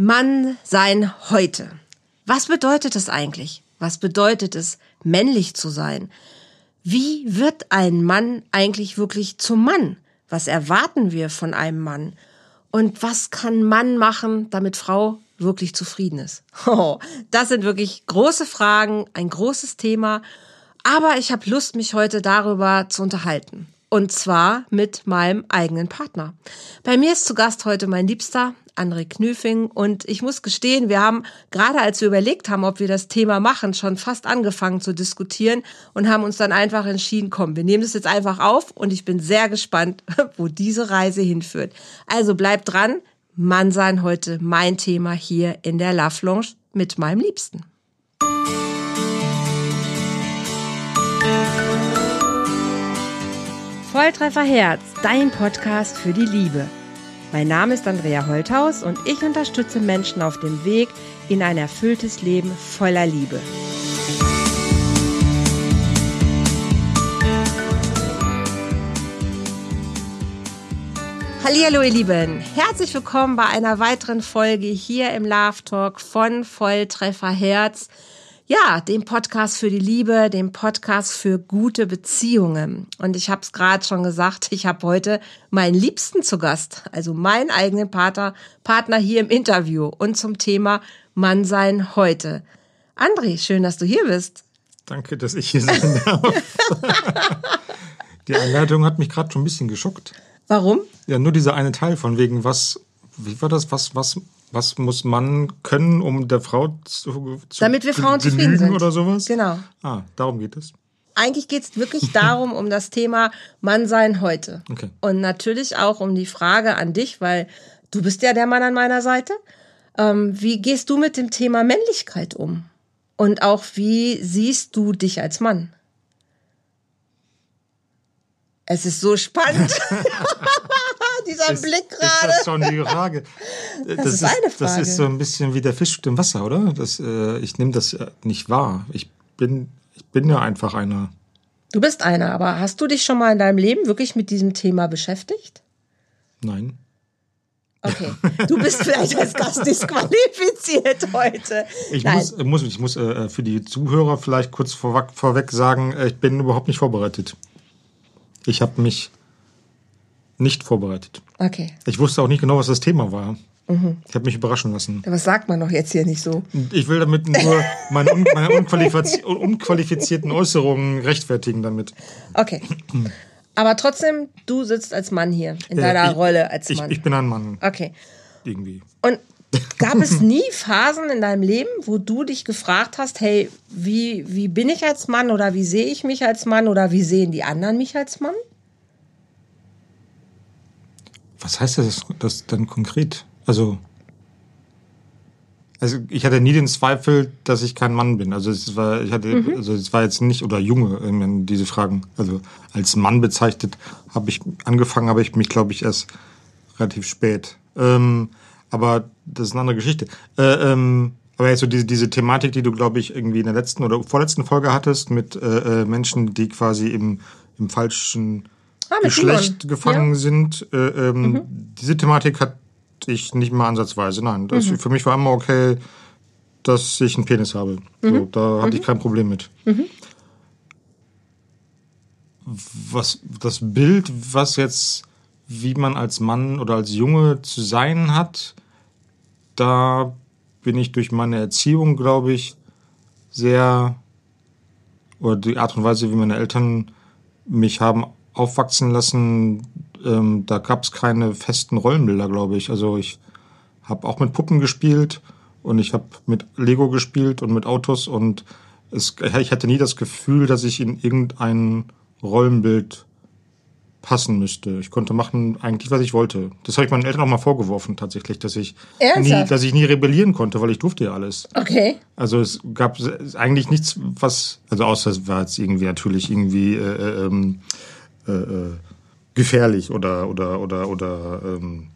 Mann sein heute. Was bedeutet es eigentlich? Was bedeutet es, männlich zu sein? Wie wird ein Mann eigentlich wirklich zum Mann? Was erwarten wir von einem Mann? Und was kann Mann machen, damit Frau wirklich zufrieden ist? Oh, das sind wirklich große Fragen, ein großes Thema. Aber ich habe Lust, mich heute darüber zu unterhalten. Und zwar mit meinem eigenen Partner. Bei mir ist zu Gast heute mein Liebster, André Knüfing. Und ich muss gestehen, wir haben gerade als wir überlegt haben, ob wir das Thema machen, schon fast angefangen zu diskutieren und haben uns dann einfach entschieden, komm, wir nehmen es jetzt einfach auf und ich bin sehr gespannt, wo diese Reise hinführt. Also bleibt dran. Mann sein heute mein Thema hier in der Love Lounge mit meinem Liebsten. Volltreffer Herz, dein Podcast für die Liebe. Mein Name ist Andrea Holthaus und ich unterstütze Menschen auf dem Weg in ein erfülltes Leben voller Liebe. Hallo ihr Lieben, herzlich willkommen bei einer weiteren Folge hier im Love Talk von Volltreffer Herz. Ja, dem Podcast für die Liebe, dem Podcast für gute Beziehungen. Und ich habe es gerade schon gesagt, ich habe heute meinen Liebsten zu Gast, also meinen eigenen Partner, Partner hier im Interview und zum Thema Mann sein heute. André, schön, dass du hier bist. Danke, dass ich hier sein darf. die Einleitung hat mich gerade schon ein bisschen geschockt. Warum? Ja, nur dieser eine Teil von wegen was, wie war das, was, was was muss man können, um der Frau zu, zu Damit wir Frauen zufrieden sind. oder sowas? Genau. Ah, darum geht es. Eigentlich geht es wirklich darum, um das Thema Mannsein heute. Okay. Und natürlich auch um die Frage an dich, weil du bist ja der Mann an meiner Seite. Ähm, wie gehst du mit dem Thema Männlichkeit um? Und auch wie siehst du dich als Mann? Es ist so spannend. Dieser ist, Blick gerade. Ist das schon die Frage? Das, das ist, eine Frage. Das ist so ein bisschen wie der Fisch im Wasser, oder? Das, äh, ich nehme das nicht wahr. Ich bin, ich bin ja einfach einer. Du bist einer, aber hast du dich schon mal in deinem Leben wirklich mit diesem Thema beschäftigt? Nein. Okay, du bist vielleicht als Gast disqualifiziert heute. Ich Nein. muss, muss, ich muss äh, für die Zuhörer vielleicht kurz vorweg, vorweg sagen, äh, ich bin überhaupt nicht vorbereitet. Ich habe mich nicht vorbereitet. Okay. Ich wusste auch nicht genau, was das Thema war. Mhm. Ich habe mich überraschen lassen. Was sagt man doch jetzt hier nicht so? Ich will damit nur meine, un meine unqualifiz unqualifizierten Äußerungen rechtfertigen damit. Okay. Aber trotzdem, du sitzt als Mann hier, in deiner ich, Rolle als Mann. Ich, ich bin ein Mann. Okay. Irgendwie. Und gab es nie Phasen in deinem Leben, wo du dich gefragt hast, hey, wie, wie bin ich als Mann oder wie sehe ich mich als Mann oder wie sehen die anderen mich als Mann? Was heißt das, das dann konkret? Also, also ich hatte nie den Zweifel, dass ich kein Mann bin. Also es war, ich hatte, mhm. also es war jetzt nicht oder Junge diese Fragen. Also als Mann bezeichnet habe ich angefangen, habe ich mich, glaube ich, erst relativ spät. Ähm, aber das ist eine andere Geschichte. Äh, ähm, aber jetzt so diese, diese Thematik, die du, glaube ich, irgendwie in der letzten oder vorletzten Folge hattest, mit äh, äh Menschen, die quasi im, im falschen Geschlecht Simon. gefangen ja. sind. Äh, ähm, mhm. Diese Thematik hatte ich nicht mal ansatzweise. Nein, das, mhm. für mich war immer okay, dass ich einen Penis habe. Mhm. So, da hatte ich mhm. kein Problem mit. Mhm. Was das Bild, was jetzt, wie man als Mann oder als Junge zu sein hat, da bin ich durch meine Erziehung, glaube ich, sehr oder die Art und Weise, wie meine Eltern mich haben aufwachsen lassen, ähm, da gab es keine festen Rollenbilder, glaube ich. Also ich habe auch mit Puppen gespielt und ich habe mit Lego gespielt und mit Autos und es, ich hatte nie das Gefühl, dass ich in irgendein Rollenbild passen müsste. Ich konnte machen eigentlich, was ich wollte. Das habe ich meinen Eltern auch mal vorgeworfen tatsächlich, dass ich nie, dass ich nie rebellieren konnte, weil ich durfte ja alles. Okay. Also es gab eigentlich nichts, was, also außer es war jetzt irgendwie natürlich irgendwie äh, äh ähm, äh, äh, gefährlich oder oder oder oder ähm,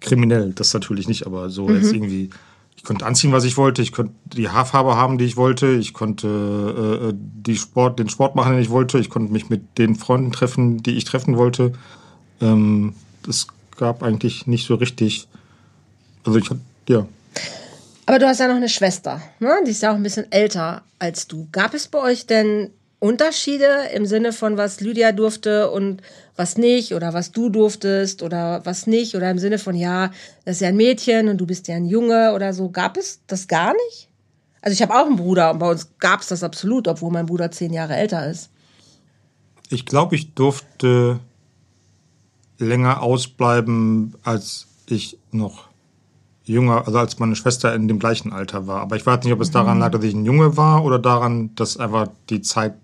kriminell. Das natürlich nicht, aber so mhm. jetzt irgendwie. Ich konnte anziehen, was ich wollte. Ich konnte die Haarfarbe haben, die ich wollte. Ich konnte äh, äh, die Sport, den Sport machen, den ich wollte. Ich konnte mich mit den Freunden treffen, die ich treffen wollte. Ähm, es gab eigentlich nicht so richtig. Also ich hatte, ja. Aber du hast ja noch eine Schwester, ne? Die ist ja auch ein bisschen älter als du. Gab es bei euch denn Unterschiede im Sinne von, was Lydia durfte und was nicht oder was du durftest oder was nicht oder im Sinne von, ja, das ist ja ein Mädchen und du bist ja ein Junge oder so. Gab es das gar nicht? Also ich habe auch einen Bruder und bei uns gab es das absolut, obwohl mein Bruder zehn Jahre älter ist. Ich glaube, ich durfte länger ausbleiben, als ich noch jünger, also als meine Schwester in dem gleichen Alter war. Aber ich weiß nicht, ob es daran lag, dass ich ein Junge war oder daran, dass einfach die Zeit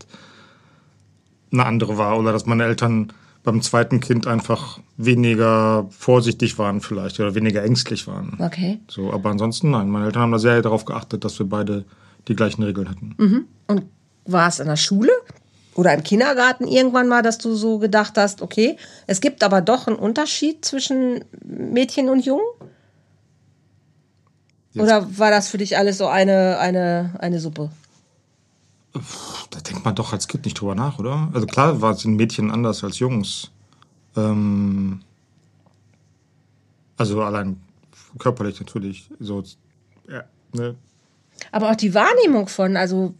eine andere war oder dass meine Eltern beim zweiten Kind einfach weniger vorsichtig waren vielleicht oder weniger ängstlich waren. Okay. So, aber ansonsten nein, meine Eltern haben da sehr darauf geachtet, dass wir beide die gleichen Regeln hatten. Und war es in der Schule oder im Kindergarten irgendwann mal, dass du so gedacht hast, okay, es gibt aber doch einen Unterschied zwischen Mädchen und Jungen? Oder war das für dich alles so eine, eine, eine Suppe? Da denkt man doch als Kind nicht drüber nach, oder? Also klar war sind Mädchen anders als Jungs. Ähm, also allein körperlich natürlich. So, ja, ne? Aber auch die Wahrnehmung von, also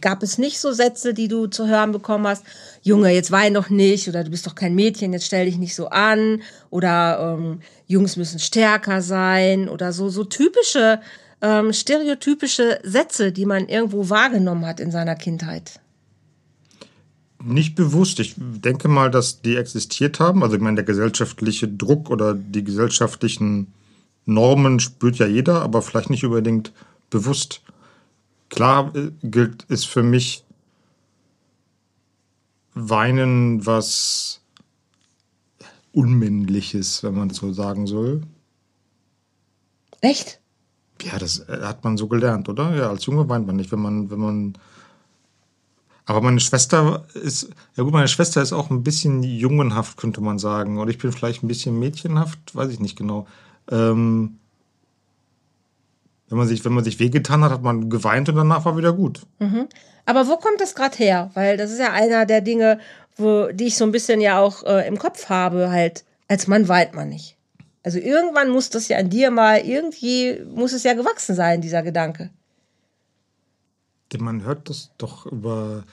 gab es nicht so Sätze, die du zu hören bekommen hast, Junge, jetzt wein doch nicht oder du bist doch kein Mädchen, jetzt stell dich nicht so an oder ähm, Jungs müssen stärker sein oder so, so typische, ähm, stereotypische Sätze, die man irgendwo wahrgenommen hat in seiner Kindheit. Nicht bewusst. Ich denke mal, dass die existiert haben. Also ich meine, der gesellschaftliche Druck oder die gesellschaftlichen Normen spürt ja jeder, aber vielleicht nicht unbedingt bewusst. Klar äh, gilt es für mich Weinen was Unmännliches, wenn man so sagen soll. Echt? Ja, das äh, hat man so gelernt, oder? Ja, als Junge weint man nicht, wenn man, wenn man. Aber meine Schwester ist, ja gut, meine Schwester ist auch ein bisschen jungenhaft, könnte man sagen. Oder ich bin vielleicht ein bisschen mädchenhaft, weiß ich nicht genau. Ähm, wenn man sich, wenn man sich wehgetan hat, hat man geweint und danach war wieder gut. Aber wo kommt das gerade her? Weil das ist ja einer der Dinge, wo, die ich so ein bisschen ja auch äh, im Kopf habe, halt, als Mann weint man nicht. Also irgendwann muss das ja an dir mal, irgendwie muss es ja gewachsen sein, dieser Gedanke. Denn man hört das doch über,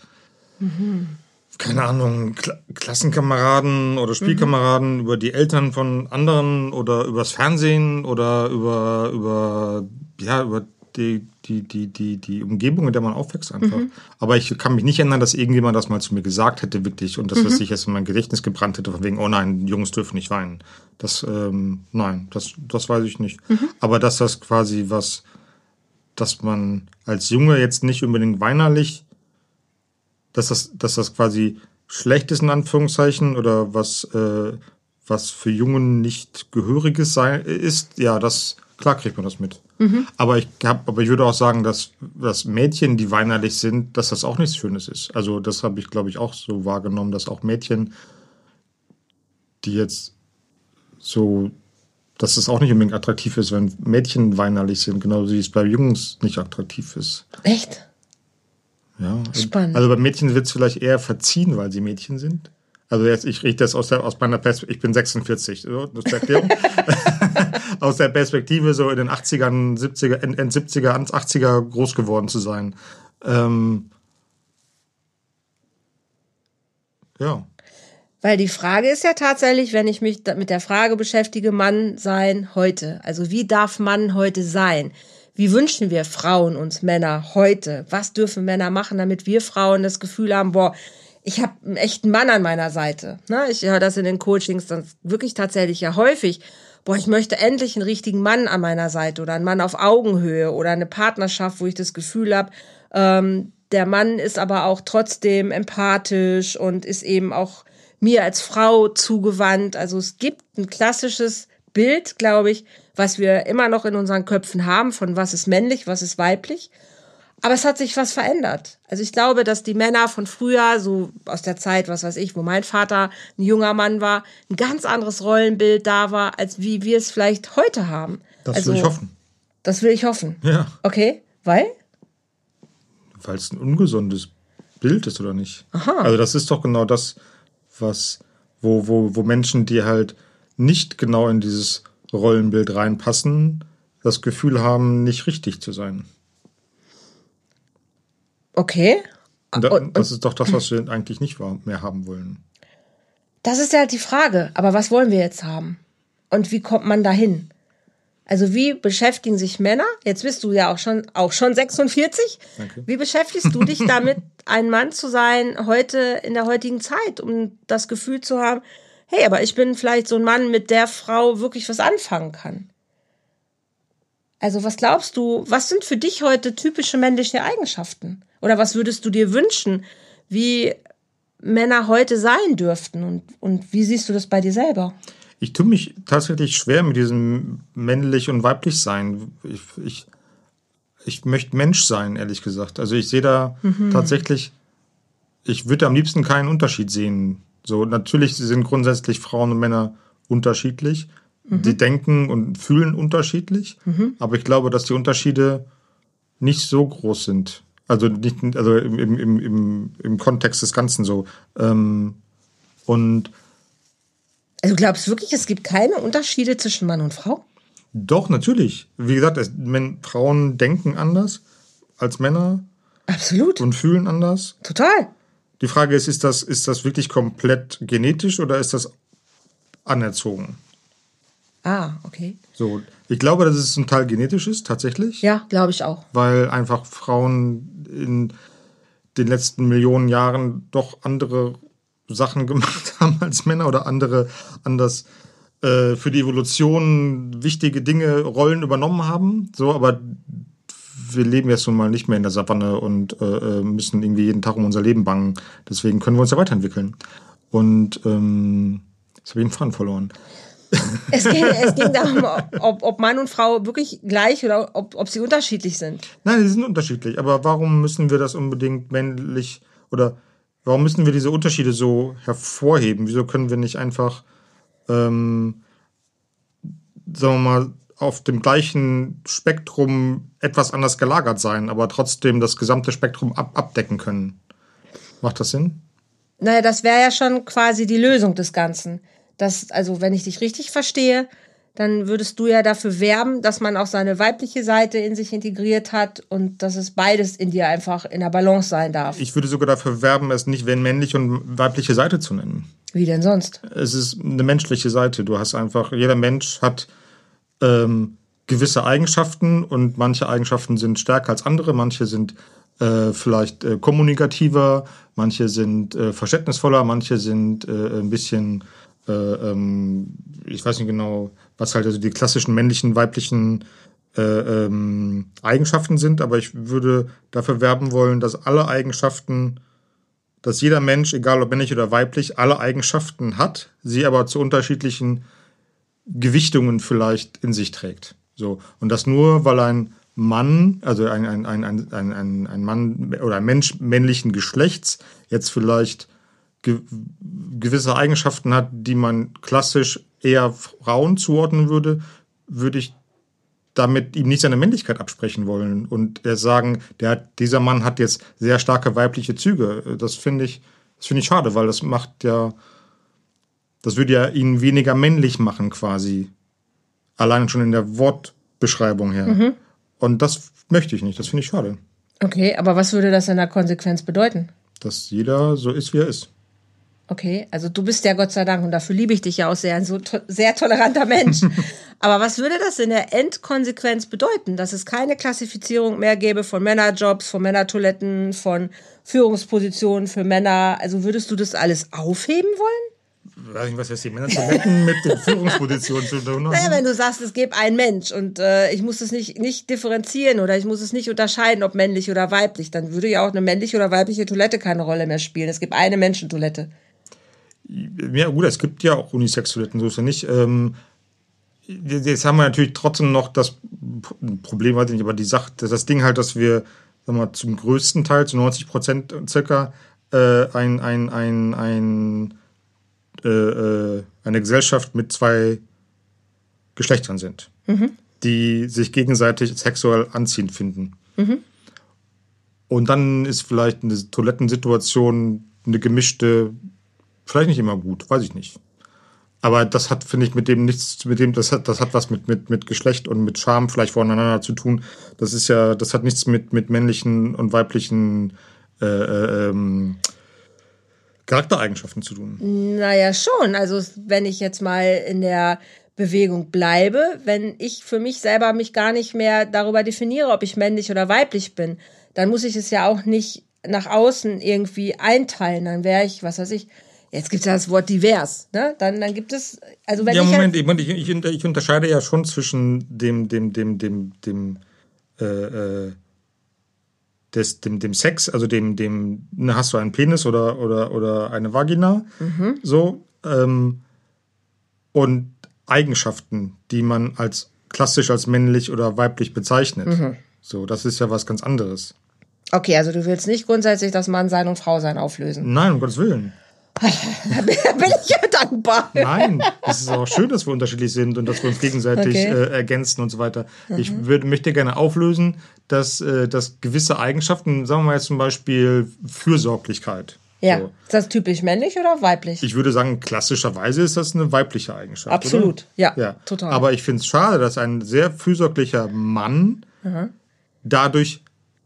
keine Ahnung, Kla Klassenkameraden oder Spielkameraden, über die Eltern von anderen oder übers Fernsehen oder über, über, ja, über die, die, die, die, die Umgebung, in der man aufwächst einfach. Aber ich kann mich nicht erinnern, dass irgendjemand das mal zu mir gesagt hätte, wirklich, und dass es sich jetzt in mein Gedächtnis gebrannt hätte, von wegen, oh nein, Jungs dürfen nicht weinen. Das, ähm, nein, das, das weiß ich nicht. Aber dass das quasi was, dass man als Junge jetzt nicht unbedingt weinerlich, dass das, dass das quasi schlecht ist in Anführungszeichen oder was, äh, was für Jungen nicht gehöriges sei, ist, ja, das klar kriegt man das mit. Aber ich hab, aber ich würde auch sagen, dass, dass Mädchen, die weinerlich sind, dass das auch nichts Schönes ist. Also das habe ich, glaube ich, auch so wahrgenommen, dass auch Mädchen, die jetzt so, dass es auch nicht unbedingt attraktiv ist, wenn Mädchen weinerlich sind, genauso wie es bei Jungs nicht attraktiv ist. Echt? Ja. Spannend. Also bei Mädchen wird es vielleicht eher verziehen, weil sie Mädchen sind. Also jetzt, ich rieche das aus, der, aus meiner Perspektive, ich bin 46, so, das ist Erklärung. aus der Perspektive so in den 80ern, 70er, End, End 70er, End 80er groß geworden zu sein. Ähm, ja. Weil die Frage ist ja tatsächlich, wenn ich mich mit der Frage beschäftige, Mann sein heute. Also wie darf Mann heute sein? Wie wünschen wir Frauen uns Männer heute? Was dürfen Männer machen, damit wir Frauen das Gefühl haben, boah, ich habe einen echten Mann an meiner Seite. Ne? Ich höre das in den Coachings dann wirklich tatsächlich ja häufig. Boah, ich möchte endlich einen richtigen Mann an meiner Seite oder einen Mann auf Augenhöhe oder eine Partnerschaft, wo ich das Gefühl habe, ähm, der Mann ist aber auch trotzdem empathisch und ist eben auch mir als Frau zugewandt. Also es gibt ein klassisches Bild, glaube ich, was wir immer noch in unseren Köpfen haben, von was ist männlich, was ist weiblich. Aber es hat sich was verändert. Also ich glaube, dass die Männer von früher, so aus der Zeit, was weiß ich, wo mein Vater ein junger Mann war, ein ganz anderes Rollenbild da war, als wie wir es vielleicht heute haben. Das also, will ich hoffen. Das will ich hoffen. Ja. Okay, weil? Weil es ein ungesundes Bild ist, oder nicht? Also das ist doch genau das, was, wo, wo, wo Menschen, die halt nicht genau in dieses Rollenbild reinpassen, das Gefühl haben, nicht richtig zu sein. Okay. Und da, Und- das ist doch das, was wir eigentlich nicht mehr haben wollen. Das ist ja halt die Frage. Aber was wollen wir jetzt haben? Und wie kommt man dahin? Also wie beschäftigen sich Männer? Jetzt bist du ja auch schon, auch schon 46. Danke. Wie beschäftigst du dich damit, ein Mann zu sein heute in der heutigen Zeit, um das Gefühl zu haben, hey, aber ich bin vielleicht so ein Mann, mit der Frau wirklich was anfangen kann? Also was glaubst du, was sind für dich heute typische männliche Eigenschaften? Oder was würdest du dir wünschen, wie Männer heute sein dürften? Und, und wie siehst du das bei dir selber? Ich tue mich tatsächlich schwer mit diesem männlich und weiblich sein. Ich, ich, ich möchte Mensch sein, ehrlich gesagt. Also ich sehe da tatsächlich, ich würde am liebsten keinen Unterschied sehen. So, natürlich sind grundsätzlich Frauen und Männer unterschiedlich. Die denken und fühlen unterschiedlich. Aber ich glaube, dass die Unterschiede nicht so groß sind. Also nicht, also im, im, im, im, Kontext des Ganzen so. Ähm, und Also du glaubst wirklich, es gibt keine Unterschiede zwischen Mann und Frau? Doch, natürlich. Wie gesagt, es, wenn Frauen denken anders als Männer Absolut. und fühlen anders. Total. Die Frage ist, ist das, ist das wirklich komplett genetisch oder ist das anerzogen? Ah, okay. So, ich glaube, dass es zum Teil genetisch ist, tatsächlich. Ja, glaube ich auch. Weil einfach Frauen in den letzten Millionen Jahren doch andere Sachen gemacht haben als Männer oder andere anders äh, für die Evolution wichtige Dinge, Rollen übernommen haben. So, aber wir leben jetzt nun mal nicht mehr in der Savanne und äh, äh, müssen irgendwie jeden Tag um unser Leben bangen. Deswegen können wir uns ja weiterentwickeln. Und ähm, jetzt habe ich den Faden verloren. Es ging, es ging darum, ob, ob Mann und Frau wirklich gleich oder ob, ob sie unterschiedlich sind. Nein, die sind unterschiedlich. Aber warum müssen wir das unbedingt männlich oder warum müssen wir diese Unterschiede so hervorheben? Wieso können wir nicht einfach, ähm, sagen wir mal, auf dem gleichen Spektrum etwas anders gelagert sein, aber trotzdem das gesamte Spektrum ab abdecken können? Macht das Sinn? Naja, das wäre ja schon quasi die Lösung des Ganzen. Das, also, wenn ich dich richtig verstehe, dann würdest du ja dafür werben, dass man auch seine weibliche Seite in sich integriert hat und dass es beides in dir einfach in der Balance sein darf. Ich würde sogar dafür werben, es nicht wenn männliche und weibliche Seite zu nennen. Wie denn sonst? es ist eine menschliche Seite. Du hast einfach, jeder Mensch hat ähm, gewisse Eigenschaften und manche Eigenschaften sind stärker als andere, manche sind äh, vielleicht äh, kommunikativer, manche sind äh, verständnisvoller, manche sind äh, ein bisschen, äh, ähm, ich weiß nicht genau, was halt also die klassischen männlichen, weiblichen äh, ähm, Eigenschaften sind, aber ich würde dafür werben wollen, dass alle Eigenschaften dass jeder Mensch, egal ob männlich oder weiblich, alle Eigenschaften hat, sie aber zu unterschiedlichen Gewichtungen vielleicht in sich trägt. So. Und das nur, weil ein Mann, also ein, ein, ein, ein, ein, ein, Mann oder ein Mensch männlichen Geschlechts jetzt vielleicht ge gewisse Eigenschaften hat, die man klassisch eher Frauen zuordnen würde, würde ich damit ihm nicht seine Männlichkeit absprechen wollen und er sagen, der dieser Mann hat jetzt sehr starke weibliche Züge. Das finde ich, das finde ich schade, weil das macht ja, das würde ja ihn weniger männlich machen quasi. Allein schon in der Wortbeschreibung her. Und das möchte ich nicht. Das finde ich schade. Okay, aber was würde das in der Konsequenz bedeuten? Dass jeder so ist, wie er ist. Okay, also du bist ja Gott sei Dank, und dafür liebe ich dich ja auch sehr, ein so to sehr toleranter Mensch. Aber was würde das in der Endkonsequenz bedeuten? Dass es keine Klassifizierung mehr gäbe von Männerjobs, von Männertoiletten, von Führungspositionen für Männer. Also würdest du das alles aufheben wollen? Ich weiß nicht, was jetzt die Männertoiletten mit den Führungspositionen zu tun Naja, haben. wenn du sagst, es gibt einen Mensch und äh, ich muss es nicht, nicht differenzieren oder ich muss es nicht unterscheiden, ob männlich oder weiblich, dann würde ja auch eine männliche oder weibliche Toilette keine Rolle mehr spielen. Es gibt eine Menschentoilette. Ja, gut, es gibt ja auch Unisex-Toiletten, so ist ja nicht. Ähm, jetzt haben wir natürlich trotzdem noch das Problem, weiß ich nicht, aber die Sache, das Ding halt, dass wir sagen wir, mal, zum größten Teil, zu 90 Prozent circa, äh, ein, ein, ein, ein, äh, äh, eine Gesellschaft mit zwei Geschlechtern sind, die sich gegenseitig sexuell anziehend finden. Und dann ist vielleicht eine Toilettensituation eine gemischte, vielleicht nicht immer gut, weiß ich nicht. Aber das hat, finde ich, mit dem nichts, mit dem, das hat, das hat was mit, mit, mit Geschlecht und mit Charme vielleicht voneinander zu tun. Das ist ja, das hat nichts mit, mit männlichen und weiblichen äh, äh, ähm, Charaktereigenschaften zu tun. Naja, schon. Also wenn ich jetzt mal in der Bewegung bleibe, wenn ich für mich selber mich gar nicht mehr darüber definiere, ob ich männlich oder weiblich bin, dann muss ich es ja auch nicht nach außen irgendwie einteilen. Dann wäre ich, was weiß ich, jetzt gibt es ja das Wort divers, ne? Dann, dann gibt es, also wenn ja, ich Moment, halt, ich, ich, ich, unterscheide ja schon zwischen dem, dem, dem, dem, dem, äh, äh, des, dem, dem Sex, also dem, dem, ne, hast du einen Penis oder, oder, oder eine Vagina, so, ähm, und Eigenschaften, die man als klassisch als männlich oder weiblich bezeichnet. So, das ist ja was ganz anderes. okay, also du willst nicht grundsätzlich das Mannsein und Frausein auflösen. Nein, um Gottes Willen. Da bin ich ja dankbar. Nein, es ist auch schön, dass wir unterschiedlich sind und dass wir uns gegenseitig Okay. äh, ergänzen und so weiter. Ich würd, möchte gerne auflösen, dass, äh, dass gewisse Eigenschaften, sagen wir mal jetzt zum Beispiel Fürsorglichkeit. Ja, So. ist das typisch männlich oder weiblich? Ich würde sagen, klassischerweise ist das eine weibliche Eigenschaft. Absolut, ja, ja, total. Aber ich finde es schade, dass ein sehr fürsorglicher Mann dadurch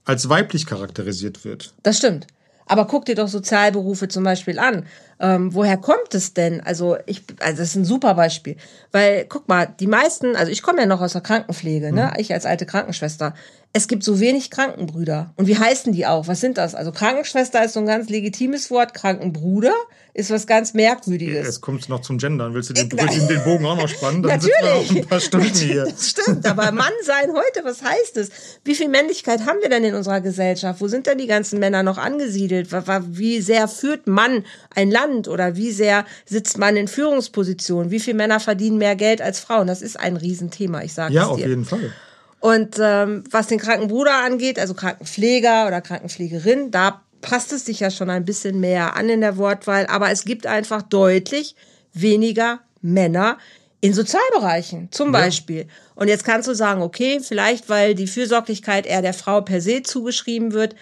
als weiblich charakterisiert wird. Das stimmt. Aber guck dir doch Sozialberufe zum Beispiel an. Ähm, woher kommt es denn? Also ich, also das ist ein super Beispiel, weil guck mal, die meisten, also ich komme ja noch aus der Krankenpflege, ne? Ich als alte Krankenschwester. Es gibt so wenig Krankenbrüder. Und wie heißen die auch? Was sind das? Also Krankenschwester ist so ein ganz legitimes Wort. Krankenbruder ist was ganz Merkwürdiges. Jetzt kommst du noch zum Gendern. Willst du den, willst den Bogen auch noch spannen? Dann sitzen wir noch Natürlich. ein paar Stunden hier. Das stimmt, aber Mann sein heute, was heißt es? Wie viel Männlichkeit haben wir denn in unserer Gesellschaft? Wo sind denn die ganzen Männer noch angesiedelt? Wie sehr führt Mann ein Land oder wie sehr sitzt man in Führungspositionen? Wie viele Männer verdienen mehr Geld als Frauen? Das ist ein Riesenthema, ich sage Ja, es auf dir. jeden Fall. Und ähm, was den Krankenbruder angeht, also Krankenpfleger oder Krankenpflegerin, da passt es sich ja schon ein bisschen mehr an in der Wortwahl, aber es gibt einfach deutlich weniger Männer in Sozialbereichen zum Beispiel. Und jetzt kannst du sagen, okay, vielleicht weil die Fürsorglichkeit eher der Frau per se zugeschrieben wird.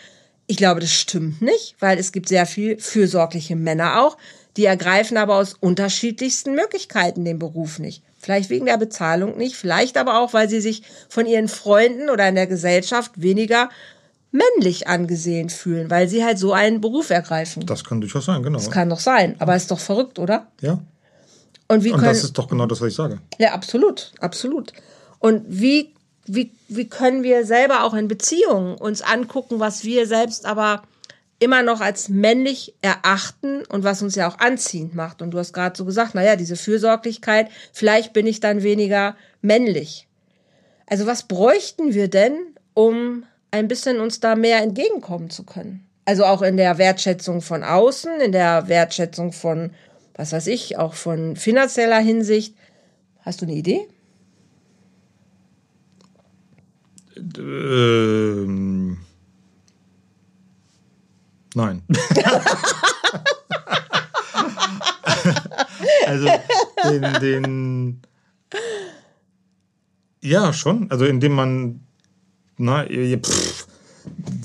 Ich glaube, das stimmt nicht, weil es gibt sehr viel fürsorgliche Männer auch, die ergreifen aber aus unterschiedlichsten Möglichkeiten den Beruf nicht. Vielleicht wegen der Bezahlung nicht, vielleicht aber auch, weil sie sich von ihren Freunden oder in der Gesellschaft weniger männlich angesehen fühlen, weil sie halt so einen Beruf ergreifen. Das kann durchaus sein, genau. Das kann doch sein, aber ist doch verrückt, oder? ja. Und wie Und können das ist doch genau das, was ich sage. ja, absolut, absolut. Und wie, wie, wie können wir selber auch in Beziehungen uns angucken, was wir selbst aber immer noch als männlich erachten und was uns ja auch anziehend macht. Und du hast gerade so gesagt, naja, diese Fürsorglichkeit, vielleicht bin ich dann weniger männlich. Also was bräuchten wir denn, um ein bisschen uns da mehr entgegenkommen zu können? Also auch in der Wertschätzung von außen, in der Wertschätzung von, was weiß ich, auch von finanzieller Hinsicht. Hast du eine Idee? Ähm, nein. also den, den ja schon, also indem man na, pff,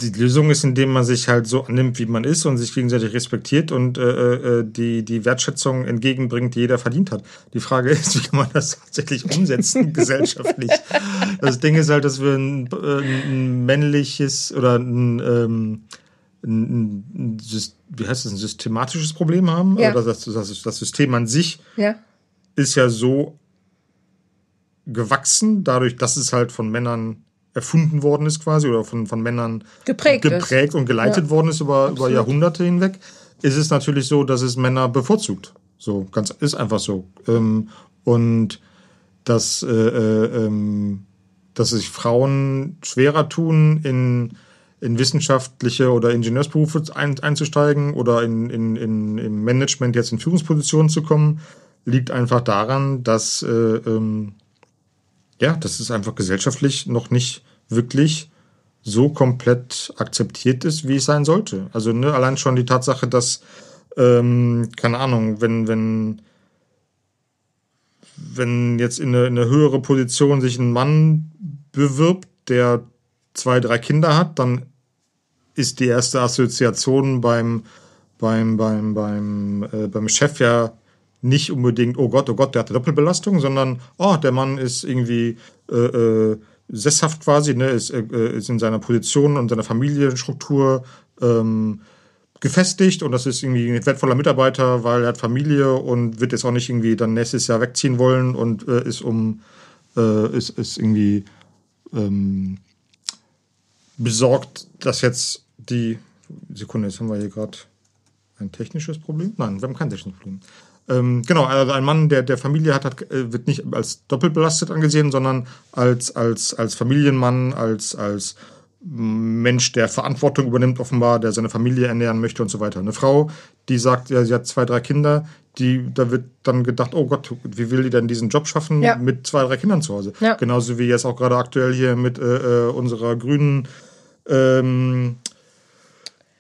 die Lösung ist, indem man sich halt so annimmt, wie man ist und sich gegenseitig respektiert und äh, äh, die, die Wertschätzung entgegenbringt, die jeder verdient hat. Die Frage ist, wie kann man das tatsächlich umsetzen gesellschaftlich? Das Ding ist halt, dass wir ein, äh, ein männliches oder ein, ähm, ein, ein wie heißt das, ein systematisches Problem haben. Ja. Oder das, das, das System an sich Ja. ist ja so gewachsen, dadurch, dass es halt von Männern erfunden worden ist quasi oder von, von Männern Geprägt geprägt und geleitet Ja. worden ist über, über Jahrhunderte hinweg, ist es natürlich so, dass es Männer bevorzugt. So, ganz, ist einfach so. Ähm, und dass, äh, äh, ähm, dass sich Frauen schwerer tun, in, in wissenschaftliche oder Ingenieursberufe ein, einzusteigen oder in, in, in, im Management jetzt in Führungspositionen zu kommen, liegt einfach daran, dass, äh, ähm, ja, dass es einfach gesellschaftlich noch nicht wirklich so komplett akzeptiert ist, wie es sein sollte. Also ne, allein schon die Tatsache, dass, ähm, keine Ahnung, wenn, wenn, wenn jetzt in eine, in eine höhere Position sich ein Mann bewirbt, der zwei, drei Kinder hat, dann ist die erste Assoziation beim, beim, beim, beim, äh, beim Chef ja nicht unbedingt, oh Gott, oh Gott, der hat eine Doppelbelastung, sondern, oh, der Mann ist irgendwie äh, äh, sesshaft quasi, ne, ist, äh, ist in seiner Position und seiner Familienstruktur ähm, gefestigt und das ist irgendwie ein wertvoller Mitarbeiter, weil er hat Familie und wird jetzt auch nicht irgendwie dann nächstes Jahr wegziehen wollen und äh, ist um äh, ist, ist irgendwie ähm, besorgt, dass jetzt die Sekunde, jetzt haben wir hier gerade ein technisches Problem. Nein, wir haben kein technisches Problem. Ähm, genau, also ein Mann, der, der Familie hat, hat, äh, wird nicht als doppelt belastet angesehen, sondern als, als, als Familienmann, als, als Mensch, der Verantwortung übernimmt, offenbar, der seine Familie ernähren möchte und so weiter. Eine Frau, die sagt, ja, sie hat zwei, drei Kinder, die, da wird dann gedacht, oh Gott, wie will die denn diesen Job schaffen ja. mit zwei, drei Kindern zu Hause? Ja. Genauso wie jetzt auch gerade aktuell hier mit äh, äh unserer grünen ähm,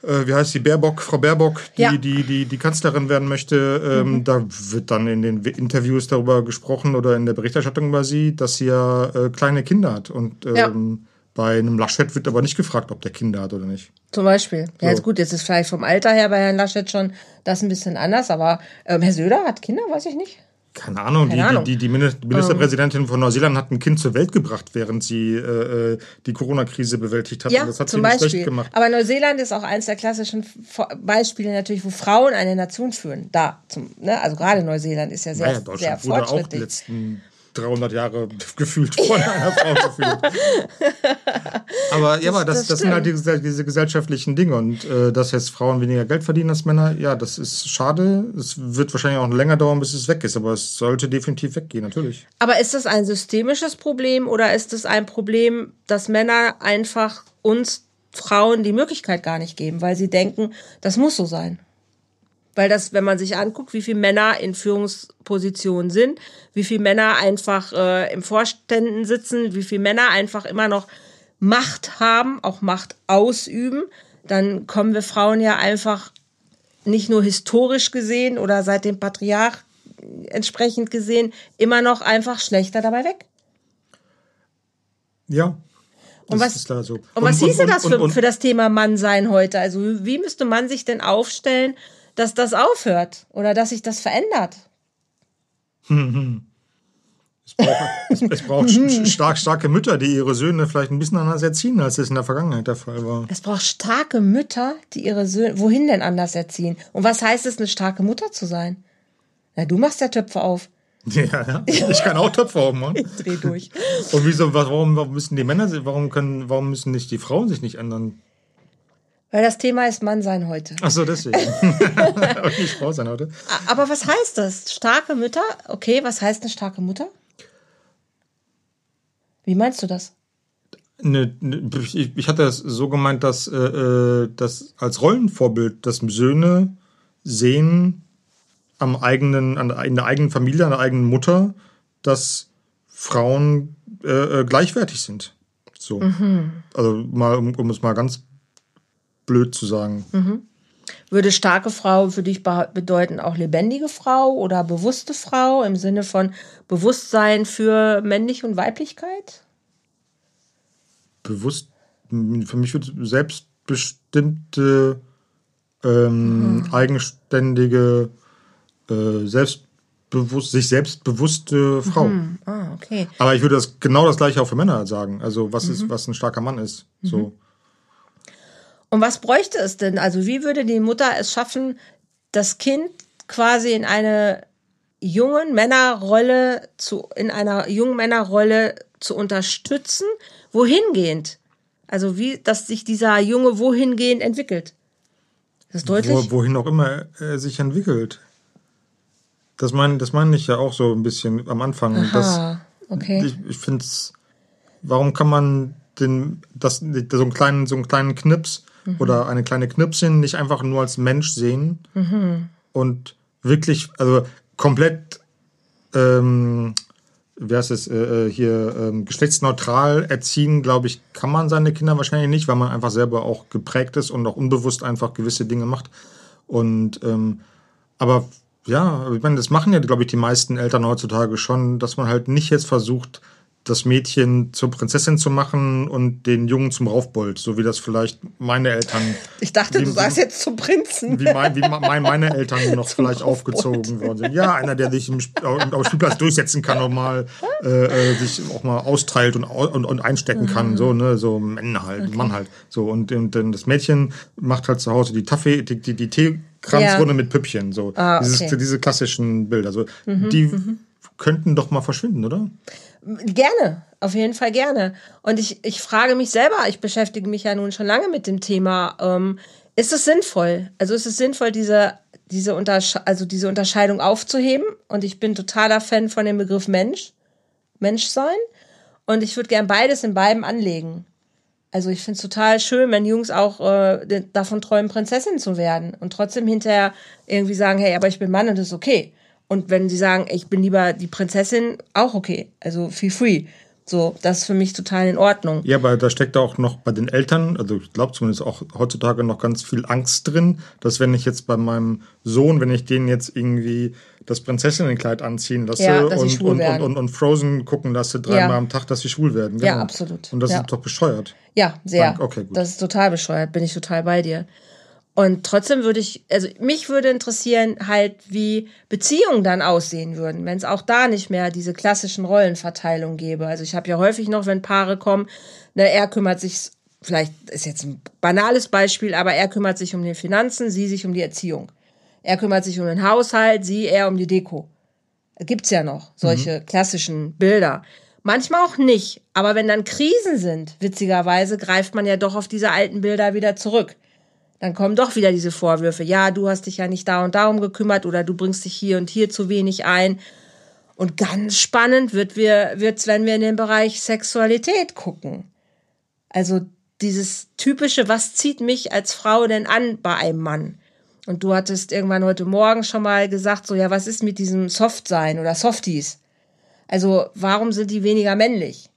äh, wie heißt die, Baerbock, Frau Baerbock, die, ja. die, die, die Kanzlerin werden möchte. Ähm, mhm. Da wird dann in den Interviews darüber gesprochen oder in der Berichterstattung über sie, dass sie ja äh, kleine Kinder hat. Und ähm, ja. bei einem Laschet wird aber nicht gefragt, ob der Kinder hat oder nicht. Zum Beispiel. Ja, jetzt gut, jetzt ist vielleicht vom Alter her bei Herrn Laschet schon das ein bisschen anders, aber ähm, Herr Söder hat Kinder, weiß ich nicht. Keine Ahnung, Keine die, Ahnung. die, die, Ministerpräsidentin von Neuseeland hat ein Kind zur Welt gebracht, während sie äh, äh die Corona-Krise bewältigt hat. Ja, das hat sie Beispiel. schlecht gemacht. Aber Neuseeland ist auch eines der klassischen Beispiele natürlich, wo Frauen eine Nation führen. Da, zum, ne? also gerade Neuseeland ist ja sehr, naja, Deutschland sehr wurde fortschrittlich. Auch die letzten 300 Jahre gefühlt von einer Frau gefühlt. Aber ja, aber das, das, das sind halt diese, diese, gesellschaftlichen Dinge. Und äh, dass jetzt Frauen weniger Geld verdienen als Männer, ja, das ist schade. Es wird wahrscheinlich auch länger dauern, bis es weg ist. Aber es sollte definitiv weggehen, natürlich. Aber ist das ein systemisches Problem oder ist es ein Problem, dass Männer einfach uns Frauen die Möglichkeit gar nicht geben, weil sie denken, das muss so sein? Weil das, wenn man sich anguckt, wie viele Männer in Führungspositionen sind, wie viele Männer einfach äh, im Vorständen sitzen, wie viele Männer einfach immer noch Macht haben, auch Macht ausüben, dann kommen wir Frauen ja einfach nicht nur historisch gesehen oder seit dem Patriarch entsprechend gesehen immer noch einfach schlechter dabei weg. Ja. Und was, so. und was hieße das für, für das Thema Mannsein heute? Also wie müsste man sich denn aufstellen, dass das aufhört oder dass sich das verändert. Es braucht, es, es braucht stark, starke Mütter, die ihre Söhne vielleicht ein bisschen anders erziehen, als es in der Vergangenheit der Fall war. Es braucht starke Mütter, die ihre Söhne, wohin denn anders erziehen? Und was heißt es, eine starke Mutter zu sein? Na, du machst ja Töpfe auf. Ja, ja. Ich kann auch Töpfe aufmachen. Ich dreh durch. Und wieso, warum, warum müssen die Männer, warum können, warum müssen nicht die Frauen sich nicht ändern? Weil das Thema ist Mann sein heute. Ach so, deswegen. Und nicht Frau sein heute. Aber was heißt das? Starke Mütter? Okay, was heißt eine starke Mutter? Wie meinst du das? Ne, ne, ich, ich, hatte das so gemeint, dass, äh, äh, dass als Rollenvorbild, dass Söhne sehen am eigenen, an in der eigenen Familie, an der eigenen Mutter, dass Frauen äh, äh gleichwertig sind. So. Mhm. Also mal, um, um es mal ganz blöd zu sagen. Mhm. Würde starke Frau für dich bedeuten auch lebendige Frau oder bewusste Frau im Sinne von Bewusstsein für männlich und Weiblichkeit? Bewusst, für mich wird selbstbestimmte, ähm, mhm. eigenständige, äh, selbstbewusst, sich selbstbewusste Frau. Mhm. Ah, okay. Aber ich würde das genau das gleiche auch für Männer sagen. Also was ist, mhm. was ein starker Mann ist. So. Und was bräuchte es denn? Also wie würde die Mutter es schaffen, das Kind quasi in eine jungen Männerrolle zu, in einer jungen Männerrolle zu unterstützen, wohingehend? Also wie, dass sich dieser Junge wohingehend entwickelt. Ist das deutlich? Wo, wohin auch immer er sich entwickelt. Das meine das mein ich ja auch so ein bisschen am Anfang. Aha, das, okay. Ich, ich finde es, warum kann man den, das, so einen kleinen, so einen kleinen Knips mhm. oder eine kleine Knirpschen nicht einfach nur als Mensch sehen mhm. und wirklich, also komplett, ähm, wie heißt es, äh, äh, hier ähm, geschlechtsneutral erziehen, glaube ich, kann man seine Kinder wahrscheinlich nicht, weil man einfach selber auch geprägt ist und auch unbewusst einfach gewisse Dinge macht. Und ähm, aber ja, ich meine, das machen ja, glaube ich, die meisten Eltern heutzutage schon, dass man halt nicht jetzt versucht, das Mädchen zur Prinzessin zu machen und den Jungen zum Raufbold, so wie das vielleicht meine Eltern. Ich dachte, wie, du sagst jetzt zum Prinzen. Wie, mein, wie mein, meine Eltern noch vielleicht aufgezogen worden sind. Ja, einer, der sich im, auf Spielplatz durchsetzen kann und mal äh, äh, sich auch mal austeilt und, und, und einstecken kann. Mhm. So, ne, so Mann halt, okay. Mann halt. So, und, und, und das Mädchen macht halt zu Hause die Taffee, die, die, die Teekranzrunde ja. mit Püppchen. So. Ah, okay. Dieses, diese klassischen Bilder. So, mhm, die mhm. könnten doch mal verschwinden, oder? Gerne, auf jeden Fall gerne. Und ich, ich frage mich selber, ich beschäftige mich ja nun schon lange mit dem Thema, ähm, ist es sinnvoll? Also ist es sinnvoll, diese, diese, Untersche also diese Unterscheidung aufzuheben? Und ich bin totaler Fan von dem Begriff Mensch, Menschsein. Und ich würde gern beides in beiden anlegen. Also ich finde es total schön, wenn Jungs auch äh, davon träumen, Prinzessin zu werden und trotzdem hinterher irgendwie sagen, hey, aber ich bin Mann und das ist okay. Und wenn sie sagen, ich bin lieber die Prinzessin, auch okay. Also feel free. So, das ist für mich total in Ordnung. Ja, aber da steckt auch noch bei den Eltern, also ich glaube zumindest auch heutzutage noch ganz viel Angst drin, dass wenn ich jetzt bei meinem Sohn, wenn ich den jetzt irgendwie das Prinzessinnenkleid anziehen lasse ja, und, und, und, und, Frozen gucken lasse dreimal ja. am Tag, dass sie schwul werden. Genau. Ja, absolut. Und das ja. ist doch bescheuert. Ja, sehr. Okay, gut. Das ist total bescheuert, bin ich total bei dir. Und trotzdem würde ich, also mich würde interessieren halt, wie Beziehungen dann aussehen würden, wenn es auch da nicht mehr diese klassischen Rollenverteilungen gäbe. Also ich habe ja häufig noch, wenn Paare kommen, ne, er kümmert sich, vielleicht ist jetzt ein banales Beispiel, aber er kümmert sich um die Finanzen, sie sich um die Erziehung. Er kümmert sich um den Haushalt, sie eher um die Deko. Gibt's ja noch solche mhm. klassischen Bilder. Manchmal auch nicht, aber wenn dann Krisen sind, witzigerweise greift man ja doch auf diese alten Bilder wieder zurück dann kommen doch wieder diese Vorwürfe. Ja, du hast dich ja nicht da und darum gekümmert oder du bringst dich hier und hier zu wenig ein. Und ganz spannend wird wir, wird's, wenn wir in den Bereich Sexualität gucken. Also dieses typische, was zieht mich als Frau denn an bei einem Mann? Und du hattest irgendwann heute Morgen schon mal gesagt, so, ja, was ist mit diesem Softsein oder Softies? Also, warum sind die weniger männlich?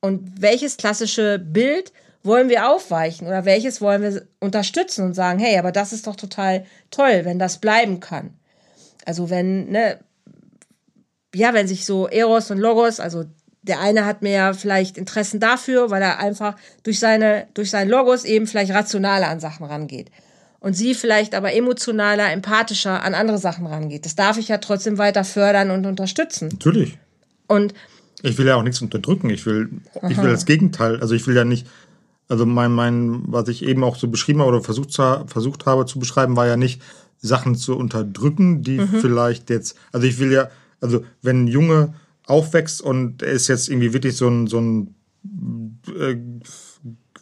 Und welches klassische Bild wollen wir aufweichen oder welches wollen wir unterstützen und sagen, hey, aber das ist doch total toll, wenn das bleiben kann. Also wenn, ne, ja, wenn sich so Eros und Logos, also der eine hat mehr vielleicht Interessen dafür, weil er einfach durch seine, durch seinen Logos eben vielleicht rationaler an Sachen rangeht. Und sie vielleicht aber emotionaler, empathischer an andere Sachen rangeht. Das darf ich ja trotzdem weiter fördern und unterstützen. Natürlich. Und ich will ja auch nichts unterdrücken. Ich will, ich will das Gegenteil. Also ich will ja nicht also mein, mein, was ich eben auch so beschrieben habe oder versucht, versucht habe zu beschreiben, war ja nicht Sachen zu unterdrücken, die mhm. vielleicht jetzt, also ich will ja, also wenn ein Junge aufwächst und er ist jetzt irgendwie wirklich so ein, so ein äh,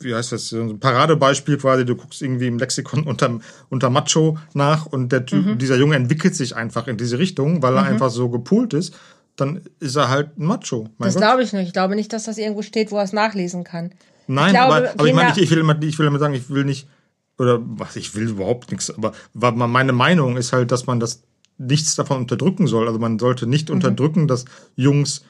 wie heißt das, so ein Paradebeispiel quasi, du guckst irgendwie im Lexikon unter, unter Macho nach und der typ, mhm. dieser Junge entwickelt sich einfach in diese Richtung, weil er mhm. einfach so gepoolt ist, dann ist er halt ein Macho. das glaube ich nicht. Ich glaube nicht, dass das irgendwo steht, wo er es nachlesen kann. Nein, glaube, aber, aber ich meine, ich, ich, will immer, ich will immer sagen, ich will nicht, oder was, ich will überhaupt nichts, aber meine Meinung ist halt, dass man das nichts davon unterdrücken soll. Also man sollte nicht mhm. unterdrücken, dass Jungs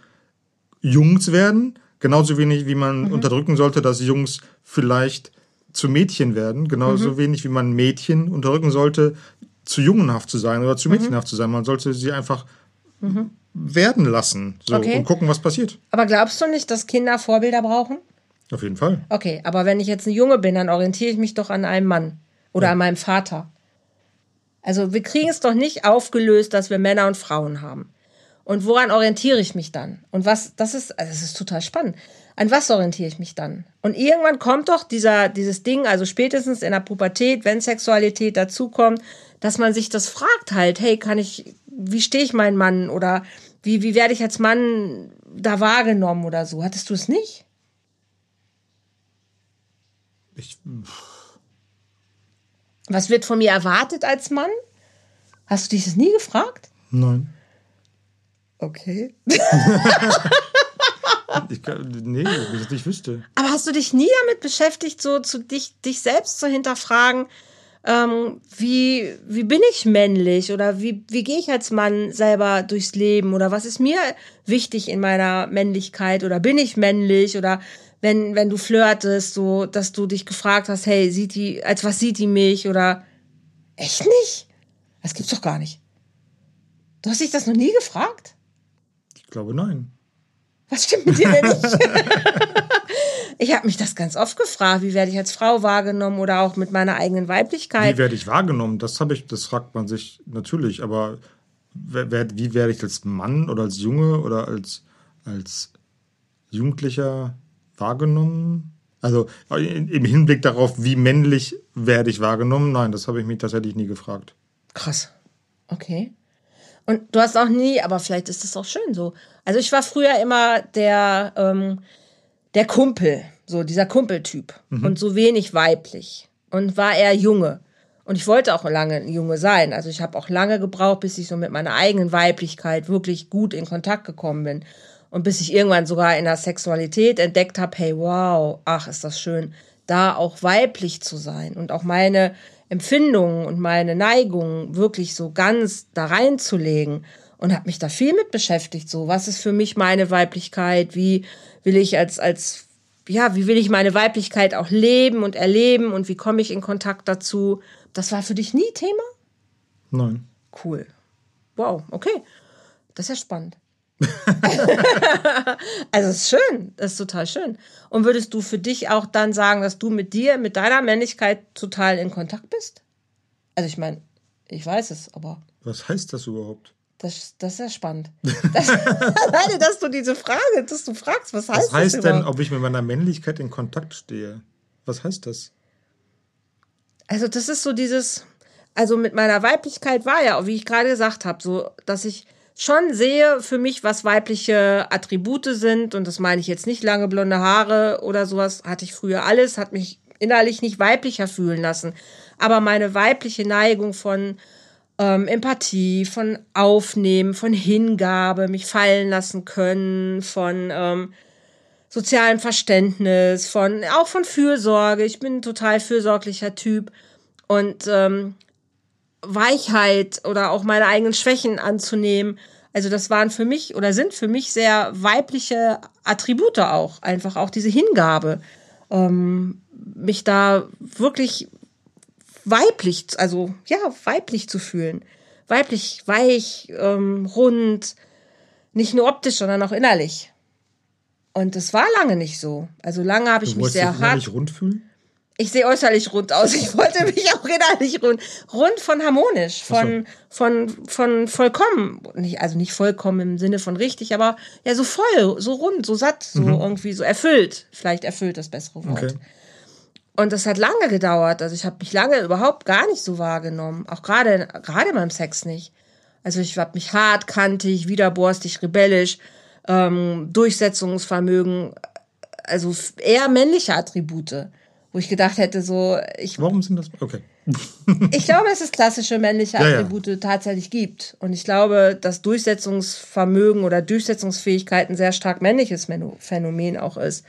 Jungs werden, genauso wenig wie man mhm. unterdrücken sollte, dass Jungs vielleicht zu Mädchen werden, genauso mhm. wenig wie man Mädchen unterdrücken sollte, zu jungenhaft zu sein oder zu mhm. mädchenhaft zu sein. Man sollte sie einfach mhm. werden lassen so, okay. und gucken, was passiert. Aber glaubst du nicht, dass Kinder Vorbilder brauchen? Auf jeden Fall. Okay, aber wenn ich jetzt ein Junge bin, dann orientiere ich mich doch an einem Mann oder ja. an meinem Vater. Also wir kriegen es doch nicht aufgelöst, dass wir Männer und Frauen haben. Und woran orientiere ich mich dann? Und was, das ist, also das ist total spannend. An was orientiere ich mich dann? Und irgendwann kommt doch dieser, dieses Ding, also spätestens in der Pubertät, wenn Sexualität dazukommt, dass man sich das fragt halt, hey, kann ich, wie stehe ich meinen Mann oder wie, wie werde ich als Mann da wahrgenommen oder so? Hattest du es nicht? Ich. Was wird von mir erwartet als Mann? Hast du dich das nie gefragt? Nein. Okay. ich kann, nee, wie ich nicht wüsste. Aber hast du dich nie damit beschäftigt, so zu dich, dich selbst zu hinterfragen, ähm, wie, wie bin ich männlich oder wie, wie gehe ich als Mann selber durchs Leben oder was ist mir wichtig in meiner Männlichkeit oder bin ich männlich oder wenn, wenn du flirtest, so, dass du dich gefragt hast, hey, sieht die, als was sieht die mich oder echt nicht? Das gibt's doch gar nicht. Du hast dich das noch nie gefragt? Ich glaube, nein. Was stimmt mit dir denn nicht? ich habe mich das ganz oft gefragt, wie werde ich als Frau wahrgenommen oder auch mit meiner eigenen Weiblichkeit. Wie werde ich wahrgenommen? Das habe ich, das fragt man sich natürlich, aber wie werde ich als Mann oder als Junge oder als, als Jugendlicher wahrgenommen? Also im Hinblick darauf, wie männlich werde ich wahrgenommen? Nein, das habe ich mich tatsächlich nie gefragt. Krass. Okay. Und du hast auch nie, aber vielleicht ist das auch schön so. Also ich war früher immer der, ähm, der Kumpel, so dieser Kumpeltyp mhm. und so wenig weiblich und war eher Junge. Und ich wollte auch lange ein Junge sein. Also ich habe auch lange gebraucht, bis ich so mit meiner eigenen Weiblichkeit wirklich gut in Kontakt gekommen bin. Und bis ich irgendwann sogar in der Sexualität entdeckt habe, hey, wow, ach, ist das schön, da auch weiblich zu sein und auch meine Empfindungen und meine Neigungen wirklich so ganz da reinzulegen und habe mich da viel mit beschäftigt. So, was ist für mich meine Weiblichkeit? Wie will ich als, als, ja, wie will ich meine Weiblichkeit auch leben und erleben und wie komme ich in Kontakt dazu? Das war für dich nie Thema? Nein. Cool. Wow, okay. Das ist ja spannend. also es ist schön, das ist total schön. Und würdest du für dich auch dann sagen, dass du mit dir, mit deiner Männlichkeit total in Kontakt bist? Also ich meine, ich weiß es, aber. Was heißt das überhaupt? Das, das ist ja spannend. Das, alleine, dass du diese Frage, dass du fragst, was heißt das? Was heißt das denn, ob ich mit meiner Männlichkeit in Kontakt stehe? Was heißt das? Also das ist so dieses, also mit meiner Weiblichkeit war ja, wie ich gerade gesagt habe, so, dass ich schon sehe für mich, was weibliche Attribute sind. Und das meine ich jetzt nicht lange blonde Haare oder sowas. Hatte ich früher alles, hat mich innerlich nicht weiblicher fühlen lassen. Aber meine weibliche Neigung von ähm, Empathie, von Aufnehmen, von Hingabe, mich fallen lassen können, von ähm, sozialem Verständnis, von auch von Fürsorge. Ich bin ein total fürsorglicher Typ. Und ähm, Weichheit oder auch meine eigenen Schwächen anzunehmen. Also das waren für mich oder sind für mich sehr weibliche Attribute auch. Einfach auch diese Hingabe. Ähm, mich da wirklich weiblich, also ja, weiblich zu fühlen. Weiblich, weich, ähm, rund, nicht nur optisch, sondern auch innerlich. Und das war lange nicht so. Also lange habe ich mich sehr hart. Nicht rund fühlen? Ich sehe äußerlich rund aus. Ich wollte mich auch innerlich rund. Rund von harmonisch, von, so. von, von vollkommen. Nicht, also nicht vollkommen im Sinne von richtig, aber ja, so voll, so rund, so satt, so mhm. irgendwie so erfüllt. Vielleicht erfüllt das bessere Wort. Okay. Und das hat lange gedauert. Also ich habe mich lange überhaupt gar nicht so wahrgenommen. Auch gerade, gerade beim Sex nicht. Also ich habe mich hart, kantig, widerborstig, rebellisch, ähm, Durchsetzungsvermögen, also eher männliche Attribute wo ich gedacht hätte, so ich. Warum sind das? Okay. ich glaube, dass es klassische männliche Attribute ja, ja. tatsächlich gibt. Und ich glaube, dass Durchsetzungsvermögen oder Durchsetzungsfähigkeit ein sehr stark männliches Phänomen auch ist.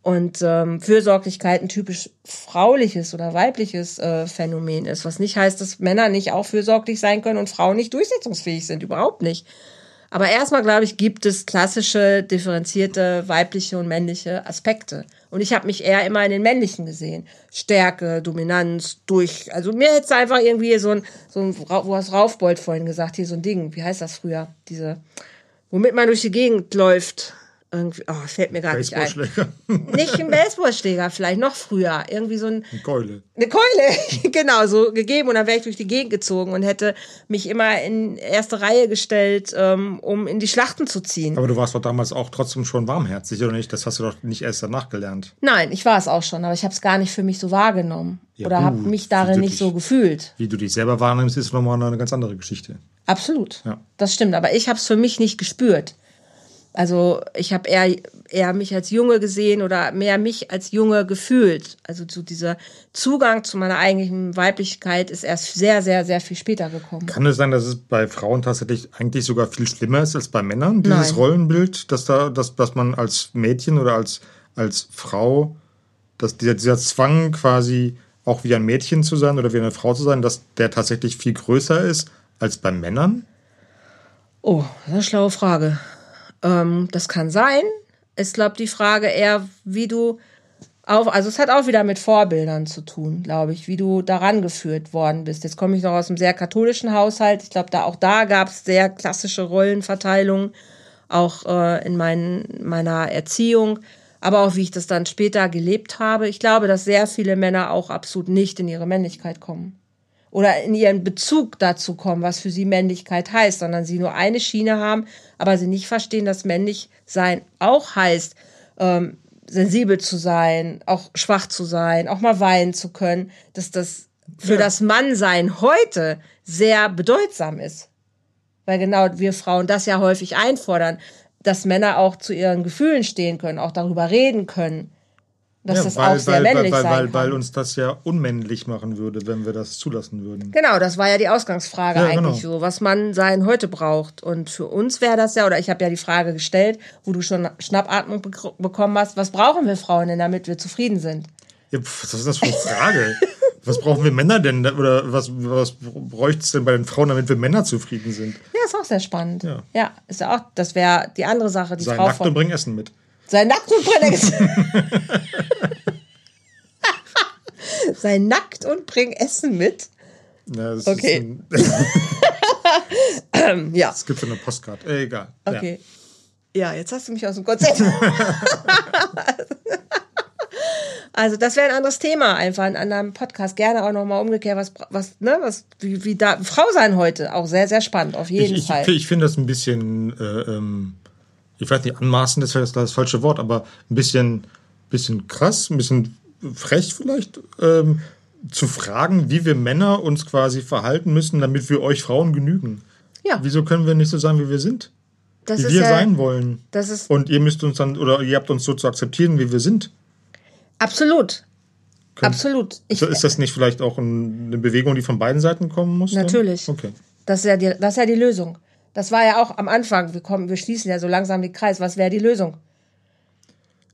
Und ähm, Fürsorglichkeit ein typisch frauliches oder weibliches äh, Phänomen ist. Was nicht heißt, dass Männer nicht auch fürsorglich sein können und Frauen nicht durchsetzungsfähig sind. Überhaupt nicht. Aber erstmal, glaube ich, gibt es klassische, differenzierte weibliche und männliche Aspekte. Und ich habe mich eher immer in den männlichen gesehen. Stärke, Dominanz, durch. Also mir jetzt einfach irgendwie so ein, so ein, wo hast Raufbold vorhin gesagt, hier so ein Ding. Wie heißt das früher? Diese, womit man durch die Gegend läuft. Irgendwie, oh, fällt mir gar nicht ein. Nicht ein Baseballschläger, vielleicht noch früher. Irgendwie so ein. Eine Keule. Eine Keule, genau, so gegeben. Und dann wäre ich durch die Gegend gezogen und hätte mich immer in erste Reihe gestellt, ähm, um in die Schlachten zu ziehen. Aber du warst doch damals auch trotzdem schon warmherzig, oder nicht? Das hast du doch nicht erst danach gelernt. Nein, ich war es auch schon, aber ich habe es gar nicht für mich so wahrgenommen. Ja, oder habe mich darin nicht dich, so gefühlt. Wie du dich selber wahrnimmst, ist nochmal eine ganz andere Geschichte. Absolut. Ja. Das stimmt, aber ich habe es für mich nicht gespürt. Also ich habe eher, eher mich als Junge gesehen oder mehr mich als Junge gefühlt. Also zu dieser Zugang zu meiner eigentlichen Weiblichkeit ist erst sehr, sehr, sehr viel später gekommen. Kann es sein, dass es bei Frauen tatsächlich eigentlich sogar viel schlimmer ist als bei Männern, dieses Nein. Rollenbild, dass da, dass, dass man als Mädchen oder als, als Frau, dass dieser, dieser Zwang quasi auch wie ein Mädchen zu sein oder wie eine Frau zu sein, dass der tatsächlich viel größer ist als bei Männern? Oh, das ist eine schlaue Frage. Ähm, das kann sein. Ich glaube, die Frage eher, wie du auf, also es hat auch wieder mit Vorbildern zu tun, glaube ich, wie du daran geführt worden bist. Jetzt komme ich noch aus einem sehr katholischen Haushalt. Ich glaube, da auch da gab es sehr klassische Rollenverteilungen. auch äh, in mein, meiner Erziehung, aber auch wie ich das dann später gelebt habe. Ich glaube, dass sehr viele Männer auch absolut nicht in ihre Männlichkeit kommen oder in ihren Bezug dazu kommen, was für sie Männlichkeit heißt, sondern sie nur eine Schiene haben, aber sie nicht verstehen, dass männlich sein auch heißt, ähm, sensibel zu sein, auch schwach zu sein, auch mal weinen zu können, dass das für ja. das Mannsein heute sehr bedeutsam ist. Weil genau wir Frauen das ja häufig einfordern, dass Männer auch zu ihren Gefühlen stehen können, auch darüber reden können. Dass ja, das weil, auch sehr weil, männlich weil, sein weil, kann. weil uns das ja unmännlich machen würde, wenn wir das zulassen würden. Genau, das war ja die Ausgangsfrage Ja, eigentlich genau. so, was man sein heute braucht. Und für uns wäre das ja, oder ich habe ja die Frage gestellt, wo du schon Schnappatmung bek bekommen hast, was brauchen wir Frauen denn, damit wir zufrieden sind? Ja, pf, was ist das für eine Frage? was brauchen wir Männer denn? Oder was, was bräuchte es denn bei den Frauen, damit wir Männer zufrieden sind? Ja, ist auch sehr spannend. Ja. Ja, ist ja auch, das wäre die andere Sache, die Sei Frau nackt und von. bring Essen mit. Sei nackt und bring Essen. Sei nackt und bring Essen mit. Ja, das Okay. Ein, Ja. gibt es in der Postkarte. Äh, egal. Okay. Ja. jetzt hast du mich aus dem Konzept. also, das wäre ein anderes Thema, einfach in einem anderen Podcast. Gerne auch nochmal umgekehrt, was, was, ne, was, wie, wie da, Frau sein heute, auch sehr, sehr spannend, auf jeden Ich, ich, Fall. ich finde das ein bisschen, äh, ähm, ich weiß nicht, anmaßend ist vielleicht das falsche Wort, aber ein bisschen, bisschen krass, ein bisschen frech vielleicht, ähm, zu fragen, wie wir Männer uns quasi verhalten müssen, damit wir euch Frauen genügen. Ja. Wieso können wir nicht so sein, wie wir sind? das wie wir ja, sein wollen. Das Und ihr müsst uns dann, oder ihr habt uns so zu akzeptieren, wie wir sind. absolut. Absolut. Ich, So ist das nicht vielleicht auch ein- eine Bewegung, die von beiden Seiten kommen muss? dann? Natürlich. Okay. Das ist, ja die, das ist ja die Lösung. Das war ja auch am Anfang, wir, kommen, wir schließen ja so langsam den Kreis. Was wäre die Lösung?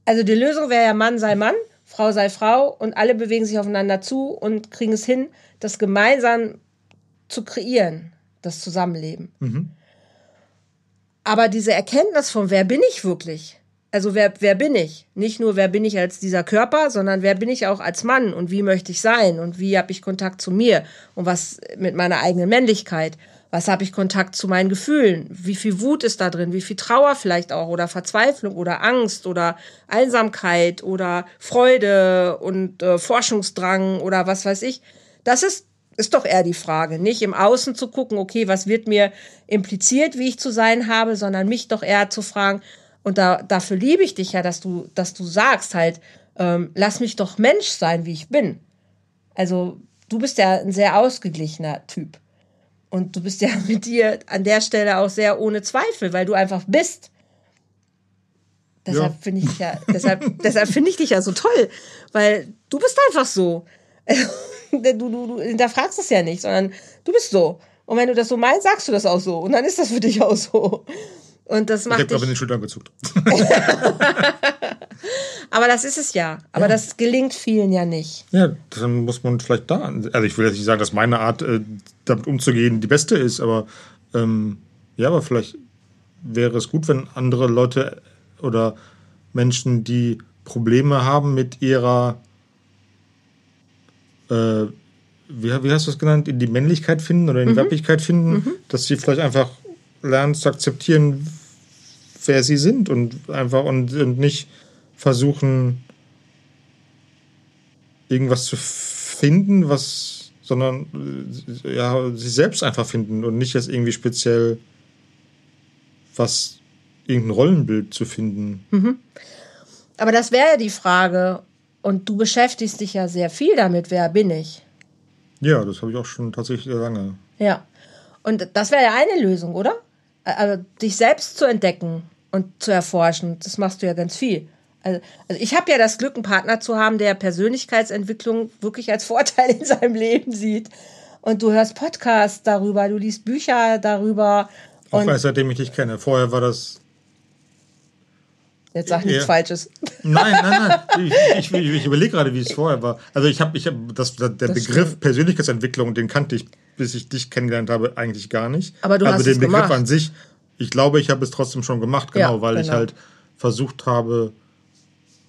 Also die Lösung wäre ja Mann sei Mann, Frau sei Frau und alle bewegen sich aufeinander zu und kriegen es hin, das gemeinsam zu kreieren, das Zusammenleben. Aber diese Erkenntnis von wer bin ich wirklich? Also wer, wer bin ich? Nicht nur wer bin ich als dieser Körper, sondern wer bin ich auch als Mann und wie möchte ich sein und wie habe ich Kontakt zu mir und was mit meiner eigenen Männlichkeit? Was habe ich Kontakt zu meinen Gefühlen? Wie viel Wut ist da drin? Wie viel Trauer vielleicht auch oder Verzweiflung oder Angst oder Einsamkeit oder Freude und äh, Forschungsdrang oder was weiß ich? Das ist ist doch eher die Frage, nicht im Außen zu gucken, okay, was wird mir impliziert, wie ich zu sein habe, sondern mich doch eher zu fragen, und da, dafür liebe ich dich ja, dass du, dass du sagst halt, ähm, lass mich doch Mensch sein, wie ich bin. Also du bist ja ein sehr ausgeglichener Typ. Und du bist ja mit dir an der Stelle auch sehr ohne Zweifel, weil du einfach bist. Deshalb Ja. finde ich dich ja, deshalb, deshalb finde ich dich ja so toll, weil du bist einfach so. du, du, du hinterfragst es ja nicht, sondern du bist so. Und wenn du das so meinst, sagst du das auch so. Und dann ist das für dich auch so. Und das Ich macht habe gerade den Schultern gezuckt. aber das ist es ja. Aber das gelingt vielen ja nicht. Ja, dann muss man vielleicht da. Also ich will jetzt nicht sagen, dass meine Art, äh, damit umzugehen, die beste ist, aber ähm, ja, aber vielleicht wäre es gut, wenn andere Leute oder Menschen, die Probleme haben mit ihrer, äh, wie, wie hast du es genannt, in die Männlichkeit finden oder in die Weiblichkeit finden, dass sie vielleicht einfach lernen zu akzeptieren, wer sie sind und einfach und, und nicht versuchen, irgendwas zu finden, was, sondern äh, ja, sich selbst einfach finden und nicht jetzt irgendwie speziell was, irgendein Rollenbild zu finden. Aber das wäre ja die Frage. Und du beschäftigst dich ja sehr viel damit. Wer bin ich? Ja, das habe ich auch schon tatsächlich sehr lange. Ja. Und das wäre ja eine Lösung, oder? Also dich selbst zu entdecken und zu erforschen. Das machst du ja ganz viel. Also, also ich habe ja das Glück, einen Partner zu haben, der Persönlichkeitsentwicklung wirklich als Vorteil in seinem Leben sieht. Und du hörst Podcasts darüber, du liest Bücher darüber. Auch erst seitdem ich dich kenne. Vorher war das. jetzt sag nichts Ja. Falsches. Nein, nein, nein. Ich, ich, ich, überlege gerade, wie es vorher war. Also ich habe, ich hab, das, der Begriff stimmt. Persönlichkeitsentwicklung, den kannte ich, bis ich dich kennengelernt habe, eigentlich gar nicht. Aber du also hast den es Begriff gemacht. an sich, ich glaube, ich habe es trotzdem schon gemacht, genau, Ja, weil ich genau. halt versucht habe,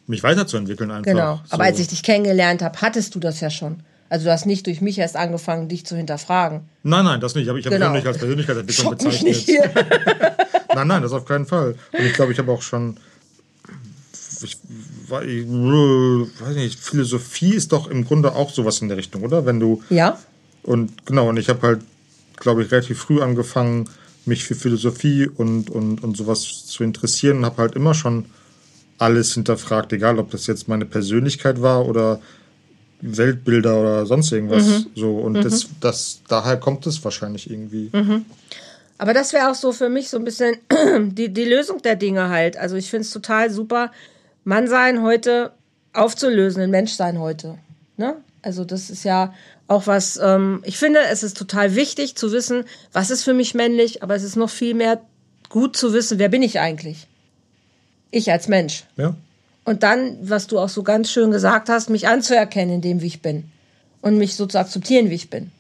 mich weiterzuentwickeln einfach. Genau. Aber So. als ich dich kennengelernt habe, hattest du das ja schon. Also du hast nicht durch mich erst angefangen, dich zu hinterfragen. Nein, nein, das nicht. Aber ich habe Genau. nicht als Persönlichkeitsentwicklung Schock mich bezeichnet. nicht hier. nein, nein, das auf keinen Fall. Und ich glaube, ich habe auch schon. Ich, ich, weiß nicht, Philosophie ist doch im Grunde auch sowas in der Richtung, oder? Wenn du. Ja. Und genau, und ich habe halt, glaube ich, relativ früh angefangen, mich für Philosophie und, und, und sowas zu interessieren und habe halt immer schon alles hinterfragt, egal ob das jetzt meine Persönlichkeit war oder Weltbilder oder sonst irgendwas. Mhm. So, und das, das, daher kommt es wahrscheinlich irgendwie. Aber das wäre auch so für mich so ein bisschen die, die Lösung der Dinge halt. Also ich finde es total super, Mannsein heute aufzulösen, ein Menschsein heute. Ne? Also das ist ja auch was, ähm, ich finde, es ist total wichtig zu wissen, was ist für mich männlich, aber es ist noch viel mehr gut zu wissen, wer bin ich eigentlich? Ich als Mensch. Ja. Und dann, was du auch so ganz schön gesagt hast, mich anzuerkennen in dem, wie ich bin. Und mich so zu akzeptieren, wie ich bin.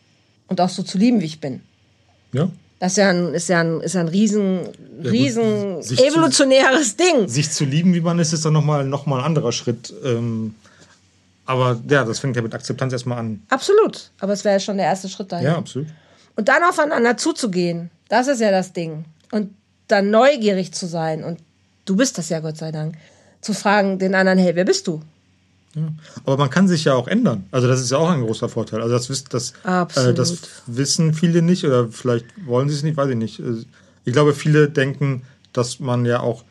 Und auch so zu lieben, wie ich bin. Ja. Das ist ja ein, ist ja ein, ist ja ein riesen, riesen Sich zu- evolutionäres Ding. Sich zu lieben, wie man ist, ist dann nochmal noch mal ein anderer Schritt. Ähm, aber ja, das fängt ja mit Akzeptanz erstmal an. Absolut. Aber es wäre ja schon der erste Schritt dahin. Ja, absolut. Und dann aufeinander zuzugehen, das ist ja das Ding. Und dann neugierig zu sein. Und du bist das ja, Gott sei Dank. Zu fragen den anderen, hey, wer bist du? Aber man kann sich ja auch ändern. Also das ist ja auch ein großer Vorteil. Also das, das, äh, das wissen viele nicht oder vielleicht wollen sie es nicht, weiß ich nicht. Äh, Ich glaube, viele denken, dass man ja auch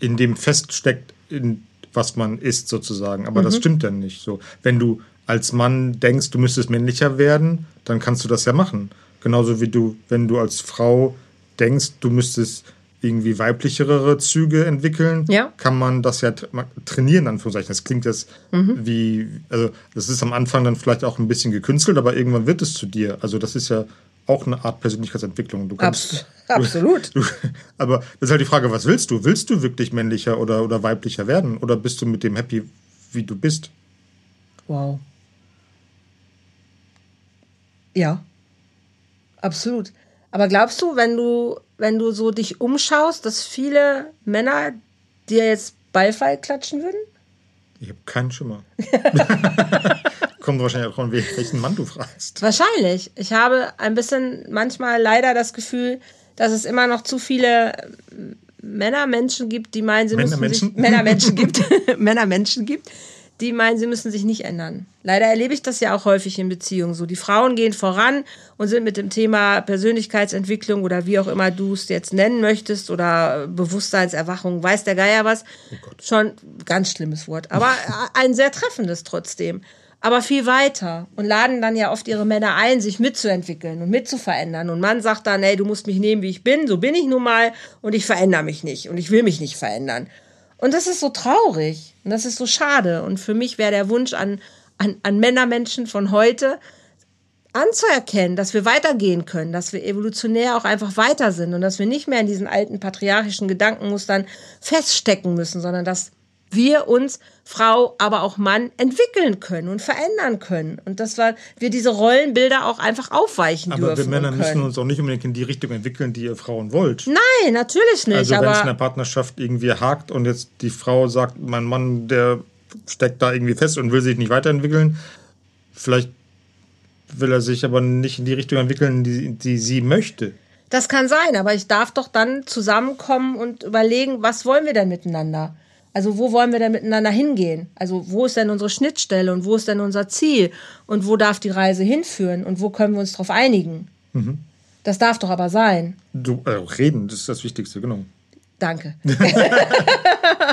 in dem feststeckt, in was man ist sozusagen. Aber Mhm. das stimmt dann nicht. So, wenn du als Mann denkst, du müsstest männlicher werden, dann kannst du das ja machen. Genauso wie du, wenn du als Frau denkst, du müsstest irgendwie weiblichere Züge entwickeln, Ja. kann man das ja tra- trainieren, in Anführungszeichen. Das klingt jetzt Mhm. wie, also das ist am Anfang dann vielleicht auch ein bisschen gekünstelt, aber irgendwann wird es zu dir. Also das ist ja auch eine Art Persönlichkeitsentwicklung. Du kannst, Abs absolut. Du, aber das ist halt die Frage, was willst du? Willst du wirklich männlicher oder, oder weiblicher werden? Oder bist du mit dem happy, wie du bist? Wow. Ja. Absolut. Aber glaubst du, wenn du, wenn du so dich umschaust, dass viele Männer dir jetzt Beifall klatschen würden? Ich habe keinen Schimmer. Kommt wahrscheinlich auch an, welchen Mann du fragst. Wahrscheinlich. Ich habe ein bisschen manchmal leider das Gefühl, dass es immer noch zu viele Männermenschen gibt, die meinen, sie müssen sich Männermenschen? Gibt, Männermenschen gibt, die meinen, sie müssen sich nicht ändern. Leider erlebe ich das ja auch häufig in Beziehungen so. Die Frauen gehen voran und sind mit dem Thema Persönlichkeitsentwicklung oder wie auch immer du es jetzt nennen möchtest oder Bewusstseinserwachung, weiß der Geier was. Schon ganz schlimmes Wort, aber ein sehr treffendes trotzdem. Aber viel weiter und laden dann ja oft ihre Männer ein, sich mitzuentwickeln und mitzuverändern. Und man sagt dann, ey, du musst mich nehmen, wie ich bin, so bin ich nun mal und ich verändere mich nicht und ich will mich nicht verändern. Und das ist so traurig und das ist so schade. Und für mich wäre der Wunsch an, an, an Männermenschen von heute, anzuerkennen, dass wir weitergehen können, dass wir evolutionär auch einfach weiter sind und dass wir nicht mehr in diesen alten patriarchischen Gedankenmustern feststecken müssen, sondern dass wir uns, Frau, aber auch Mann, entwickeln können und verändern können. Und dass wir, wir diese Rollenbilder auch einfach aufweichen Aber wir dürfen. Männer und müssen können. uns auch nicht unbedingt in die Richtung entwickeln, die ihr Frauen wollt. Nein, natürlich nicht. Also wenn es in aber der Partnerschaft irgendwie hakt und jetzt die Frau sagt, mein Mann, der steckt da irgendwie fest und will sich nicht weiterentwickeln, vielleicht will er sich aber nicht in die Richtung entwickeln, die, die sie möchte. Das kann sein, aber ich darf doch dann zusammenkommen und überlegen, was wollen wir denn miteinander? Also wo wollen wir denn miteinander hingehen? Also wo ist denn unsere Schnittstelle und wo ist denn unser Ziel? Und wo darf die Reise hinführen? Und wo können wir uns darauf einigen? Das darf doch aber sein. Du, äh, reden, das ist das Wichtigste, genau. Danke.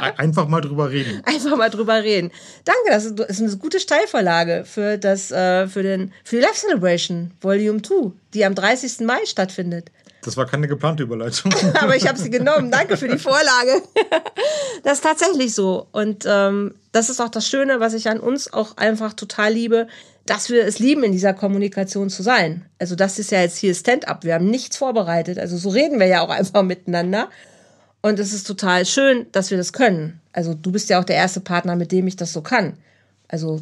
Ein- Einfach mal drüber reden. Einfach mal drüber reden. Danke, das ist, das ist eine gute Steilvorlage für, das, äh, für, den, für die Life Celebration Volume 2, die am 30. Mai stattfindet. Das war keine geplante Überleitung. aber ich habe sie genommen. Danke für die Vorlage. Das ist tatsächlich so. Und ähm, das ist auch das Schöne, was ich an uns auch einfach total liebe, dass wir es lieben, in dieser Kommunikation zu sein. Also das ist ja jetzt hier Stand-up. Wir haben nichts vorbereitet. Also so reden wir ja auch einfach miteinander. Und es ist total schön, dass wir das können. Also du bist ja auch der erste Partner, mit dem ich das so kann. Also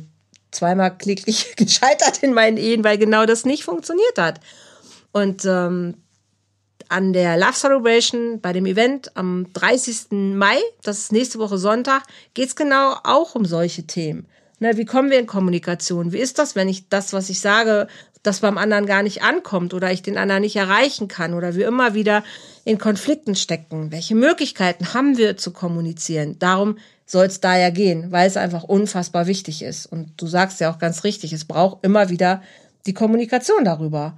zweimal kläglich gescheitert in meinen Ehen, weil genau das nicht funktioniert hat. Und ähm, an der Love Celebration bei dem Event am 30. Mai, das ist nächste Woche Sonntag, geht's genau auch um solche Themen. Ne, wie kommen wir in Kommunikation? Wie ist das, wenn ich das, was ich sage, das beim anderen gar nicht ankommt oder ich den anderen nicht erreichen kann oder wir immer wieder in Konflikten stecken. Welche Möglichkeiten haben wir zu kommunizieren? Darum soll es da ja gehen, weil es einfach unfassbar wichtig ist. Und du sagst ja auch ganz richtig, es braucht immer wieder die Kommunikation darüber.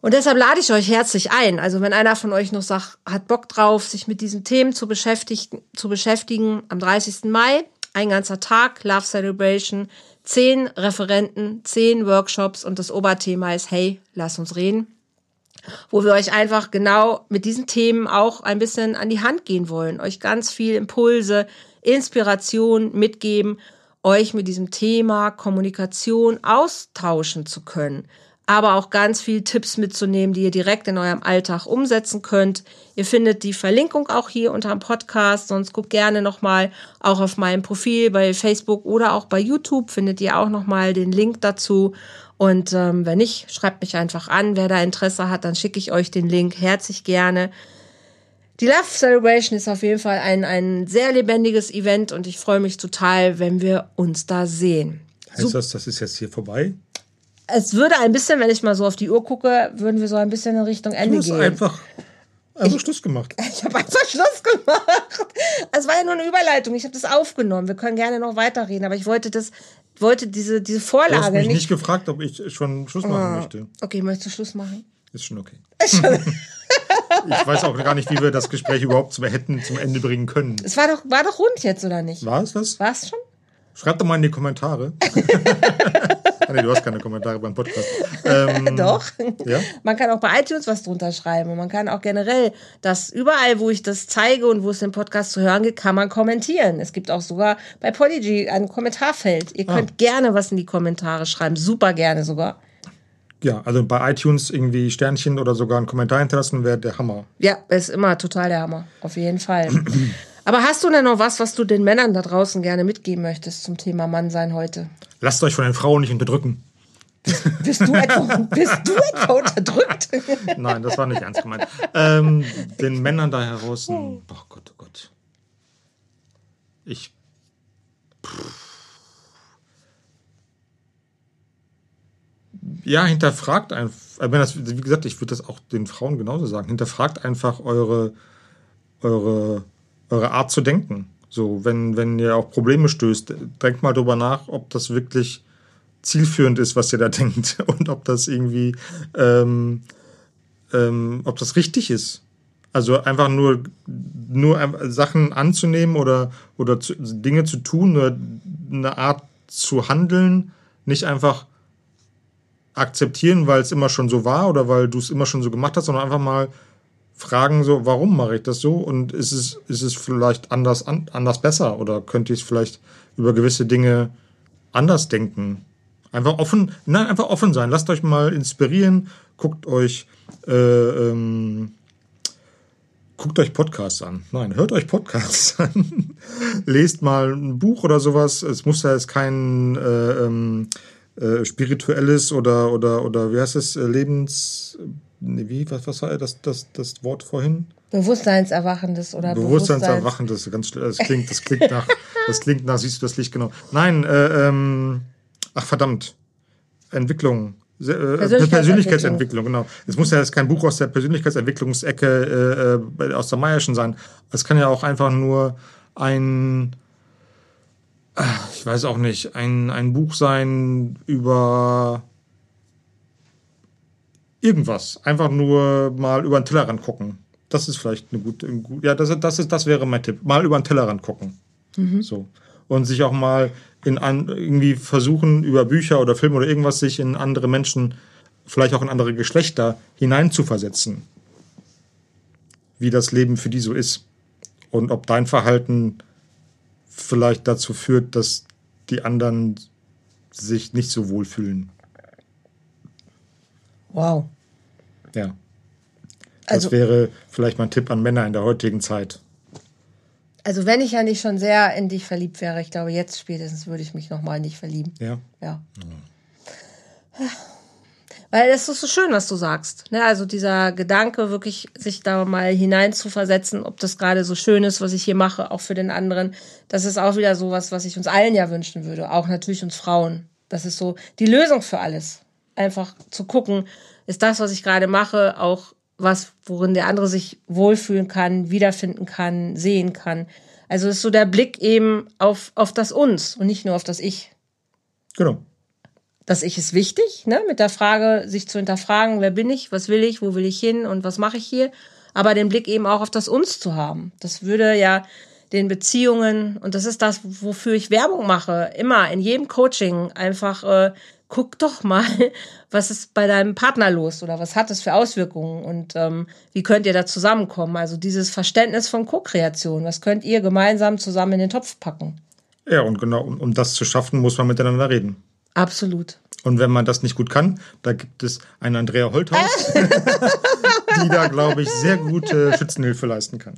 Und deshalb lade ich euch herzlich ein. Also wenn einer von euch noch sagt, hat Bock drauf, sich mit diesen Themen zu beschäftigen, zu beschäftigen, am 30. Mai, ein ganzer Tag, Love Celebration, zehn Referenten, zehn Workshops und das Oberthema ist, hey, lass uns reden. Wo wir euch einfach genau mit diesen Themen auch ein bisschen an die Hand gehen wollen, euch ganz viel Impulse, Inspiration mitgeben, euch mit diesem Thema Kommunikation austauschen zu können aber auch ganz viel Tipps mitzunehmen, die ihr direkt in eurem Alltag umsetzen könnt. Ihr findet die Verlinkung auch hier unter dem Podcast, sonst guckt gerne nochmal auch auf meinem Profil bei Facebook oder auch bei YouTube findet ihr auch nochmal den Link dazu. Und ähm, wenn nicht, schreibt mich einfach an. Wer da Interesse hat, dann schicke ich euch den Link herzlich gerne. Die Love Celebration ist auf jeden Fall ein, ein sehr lebendiges Event und ich freue mich total, wenn wir uns da sehen. Heißt das, das ist jetzt hier vorbei? Es würde ein bisschen, wenn ich mal so auf die Uhr gucke, würden wir so ein bisschen in Richtung Ende du hast gehen. einfach, einfach Schluss gemacht. Ich habe einfach Schluss gemacht. Es war ja nur eine Überleitung. Ich habe das aufgenommen. Wir können gerne noch weiterreden, aber ich wollte das, wollte diese, diese Vorlage Du hast mich nicht. nicht gefragt, ob ich schon Schluss machen Ah, möchte. Okay, möchtest du Schluss machen? Ist schon okay. ich weiß auch gar nicht, wie wir das Gespräch überhaupt zum, hätten zum Ende bringen können. Es war doch, war doch rund jetzt, oder nicht? War es das? War es schon? Schreibt doch mal in die Kommentare. ah, nee, du hast keine Kommentare beim Podcast. Ähm, Doch. Ja? Man kann auch bei iTunes was drunter schreiben. Und man kann auch generell das überall, wo ich das zeige und wo es den Podcast zu hören gibt, kann man kommentieren. Es gibt auch sogar bei Podigy ein Kommentarfeld. Ihr könnt gerne was in die Kommentare schreiben. Super gerne sogar. Ja, also bei iTunes irgendwie Sternchen oder sogar einen Kommentar hinterlassen wäre der Hammer. Ja, ist immer total der Hammer. Auf jeden Fall. Aber hast du denn noch was, was du den Männern da draußen gerne mitgeben möchtest zum Thema Mannsein heute? Lasst euch von den Frauen nicht unterdrücken. Bist du etwa, bist du etwa unterdrückt? Nein, das war nicht ernst gemeint. Ähm, den Männern da heraus. Oh Gott, oh Gott. Ich. Ja, hinterfragt einfach. Das, wie gesagt, ich würde das auch den Frauen genauso sagen. Hinterfragt einfach eure, eure, eure Art zu denken. So, wenn, wenn ihr auf Probleme stößt, denkt mal drüber nach, ob das wirklich zielführend ist, was ihr da denkt und ob das irgendwie, ähm, ähm, ob das richtig ist. Also einfach nur, nur Sachen anzunehmen oder, oder zu, Dinge zu tun, nur eine Art zu handeln, nicht einfach akzeptieren, weil es immer schon so war oder weil du es immer schon so gemacht hast, sondern einfach mal fragen so, warum mache ich das so und ist es, ist es vielleicht anders, an, anders besser oder könnte ich es vielleicht über gewisse Dinge anders denken? Einfach offen, nein, einfach offen sein. Lasst euch mal inspirieren, guckt euch, äh, ähm, guckt euch Podcasts an. Nein, hört euch Podcasts an. Lest mal ein Buch oder sowas. Es muss ja jetzt kein äh, ähm, äh, spirituelles oder, oder, oder wie heißt es, äh, Lebens. Nee, wie, was, was war das, das, das Wort vorhin? Bewusstseinserwachendes oder Bewusstseinserwachen, das, ist ganz, das klingt, das klingt nach, das klingt nach, siehst du das Licht genau. Nein, äh, ähm, ach verdammt, Entwicklung, äh, Persönlichkeitsentwicklung. Persönlichkeitsentwicklung, genau. Es muss ja jetzt kein Buch aus der Persönlichkeitsentwicklungsecke äh, äh, aus der Meierschen sein. Es kann ja auch einfach nur ein, ah, ich weiß auch nicht, ein, ein Buch sein über irgendwas. Einfach nur mal über den Tellerrand gucken. Das ist vielleicht eine gute, ein gut, ja, das, das, ist, das wäre mein Tipp. Mal über den Tellerrand gucken. So. Und sich auch mal in an, irgendwie versuchen, über Bücher oder Filme oder irgendwas, sich in andere Menschen, vielleicht auch in andere Geschlechter hineinzuversetzen. Wie das Leben für die so ist. Und ob dein Verhalten vielleicht dazu führt, dass die anderen sich nicht so wohlfühlen. Wow. Ja. Das Also- wäre vielleicht mein Tipp an Männer in der heutigen Zeit. Also wenn ich ja nicht schon sehr in dich verliebt wäre, ich glaube jetzt spätestens würde ich mich nochmal in dich verlieben. Ja. Ja. Weil es ist so schön, was du sagst. Ne? Also dieser Gedanke, wirklich sich da mal hinein zu versetzen, ob das gerade so schön ist, was ich hier mache, auch für den anderen. Das ist auch wieder sowas, was ich uns allen ja wünschen würde. Auch natürlich uns Frauen. Das ist so die Lösung für alles. Einfach zu gucken, ist das, was ich gerade mache, auch was, worin der andere sich wohlfühlen kann, wiederfinden kann, sehen kann. Also ist so der Blick eben auf, auf das Uns und nicht nur auf das Ich. Genau. Das Ich ist wichtig, ne? mit der Frage, sich zu hinterfragen, wer bin ich, was will ich, wo will ich hin und was mache ich hier. Aber den Blick eben auch auf das Uns zu haben. Das würde ja den Beziehungen, und das ist das, wofür ich Werbung mache, immer in jedem Coaching einfach, äh, guck doch mal, was ist bei deinem Partner los oder was hat es für Auswirkungen und ähm, wie könnt ihr da zusammenkommen? Also dieses Verständnis von Co-Kreation, was könnt ihr gemeinsam zusammen in den Topf packen? Ja, und genau, um, um das zu schaffen, muss man miteinander reden. Absolut. Und wenn man das nicht gut kann, da gibt es eine Andrea Holthaus, die da, glaube ich, sehr gute Schützenhilfe leisten kann.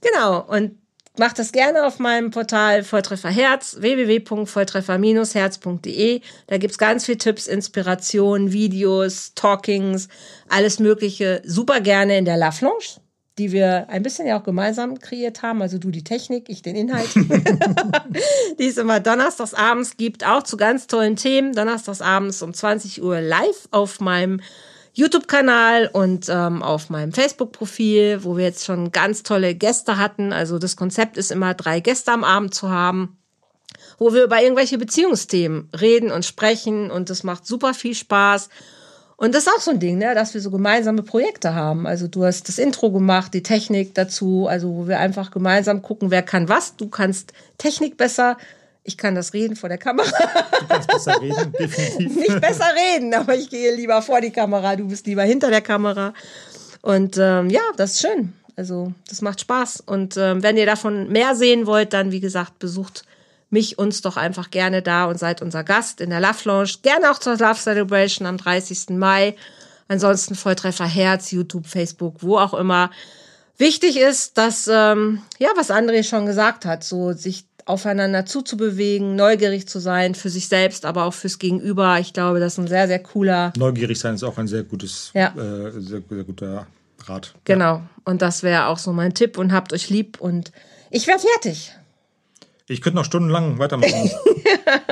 Genau. Und macht das gerne auf meinem Portal Volltreffer Herz, www.volltreffer-herz.de. Da gibt's ganz viele Tipps, Inspirationen, Videos, Talkings, alles Mögliche. Super gerne in der La Flanche, die wir ein bisschen ja auch gemeinsam kreiert haben. Also du die Technik, ich den Inhalt. die es immer donnerstags abends gibt, auch zu ganz tollen Themen. Donnerstags abends um 20 Uhr live auf meinem YouTube-Kanal und ähm, auf meinem Facebook-Profil, wo wir jetzt schon ganz tolle Gäste hatten. Also das Konzept ist immer, drei Gäste am Abend zu haben, wo wir über irgendwelche Beziehungsthemen reden und sprechen und das macht super viel Spaß. Und das ist auch so ein Ding, ne, dass wir so gemeinsame Projekte haben. Also du hast das Intro gemacht, die Technik dazu, also wo wir einfach gemeinsam gucken, wer kann was. Du kannst Technik besser, ich kann das reden vor der Kamera. Du kannst besser reden, definitiv. Nicht besser reden, aber ich gehe lieber vor die Kamera, du bist lieber hinter der Kamera. Und ähm, ja, das ist schön. Also das macht Spaß. Und ähm, wenn ihr davon mehr sehen wollt, dann wie gesagt, besucht mich, uns doch einfach gerne da und seid unser Gast in der Love Lounge. Gerne auch zur Love Celebration am 30. Mai. Ansonsten Volltreffer Herz, YouTube, Facebook, wo auch immer. Wichtig ist, dass, ähm, ja, was André schon gesagt hat, so sich aufeinander zuzubewegen, neugierig zu sein für sich selbst, aber auch fürs Gegenüber. Ich glaube, das ist ein sehr, sehr cooler. Neugierig sein ist auch ein sehr gutes, Ja. äh, sehr, sehr guter Rat. Genau. Und das wäre auch so mein Tipp und habt euch lieb und ich wäre fertig. Ich könnte noch stundenlang weitermachen.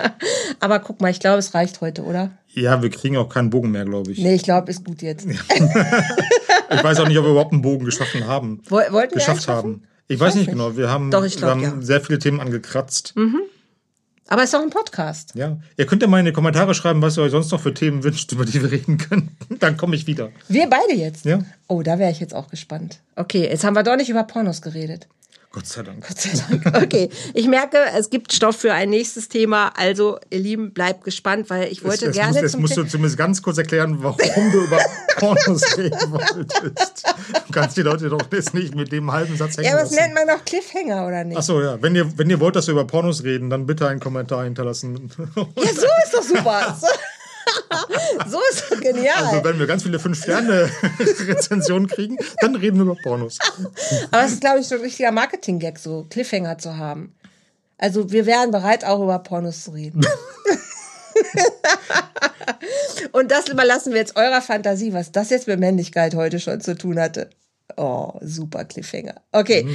Aber guck mal, ich glaube, es reicht heute, oder? ja, wir kriegen auch keinen Bogen mehr, glaube ich. Nee, ich glaube, ist gut jetzt. Ich weiß auch nicht, ob wir überhaupt einen Bogen geschaffen haben. Woll- wollten wir geschafft einen schaffen? haben. Ich weiß nicht nicht. genau. Wir haben, Doch, glaub, wir haben ja. sehr viele Themen angekratzt. Aber es ist doch ein Podcast. Ja. Ihr könnt ja mal in die Kommentare schreiben, was ihr euch sonst noch für Themen wünscht, über die wir reden können. Dann komme ich wieder. Wir beide jetzt. Ja. Oh, da wäre ich jetzt auch gespannt. Okay, jetzt haben wir doch nicht über Pornos geredet. Gott sei Dank. Gott sei Dank. Okay, ich merke, es gibt Stoff für ein nächstes Thema. Also, ihr Lieben, bleibt gespannt, weil ich wollte Jetzt gerne musst, jetzt musst du zumindest ganz kurz erklären, warum du über Pornos reden wolltest. Du kannst die Leute doch jetzt nicht mit dem halben Satz hängen Ja, aber das nennt man doch Cliffhanger, oder nicht? Achso, ja. Wenn ihr, wenn ihr wollt, dass wir über Pornos reden, dann bitte einen Kommentar hinterlassen. Ja, so ist doch super. So, ist doch genial. Also, wenn wir ganz viele 5-Sterne-Rezensionen kriegen, dann reden wir über Pornos. Aber es ist, glaube ich, so ein richtiger Marketing-Gag, so Cliffhanger zu haben. Also, wir wären bereit, auch über Pornos zu reden. Und das überlassen wir jetzt eurer Fantasie, was das jetzt mit Männlichkeit heute schon zu tun hatte. Oh, super Cliffhanger. Okay.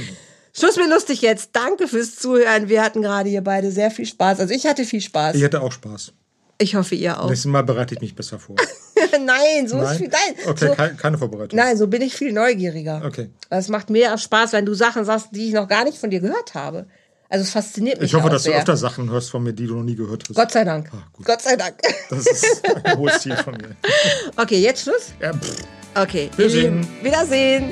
Schluss mit lustig jetzt. Danke fürs Zuhören. Wir hatten gerade hier beide sehr viel Spaß. Also ich hatte viel Spaß. Ich hatte auch Spaß. Ich hoffe, ihr auch. Nächstes Mal bereite ich mich besser vor. nein, so ist viel. Nein, Okay, so, keine, keine Vorbereitung. nein, so bin ich viel neugieriger. Okay. Es macht auch Spaß, wenn du Sachen sagst, die ich noch gar nicht von dir gehört habe. Also es fasziniert mich Ich hoffe, dass du sehr. öfter Sachen hörst von mir, die du noch nie gehört hast. Gott sei Dank. Ah. Gott sei Dank. Das ist ein hohes Ziel von mir. Okay, jetzt Schluss? Ja. Okay. Wir sehen. Wiedersehen.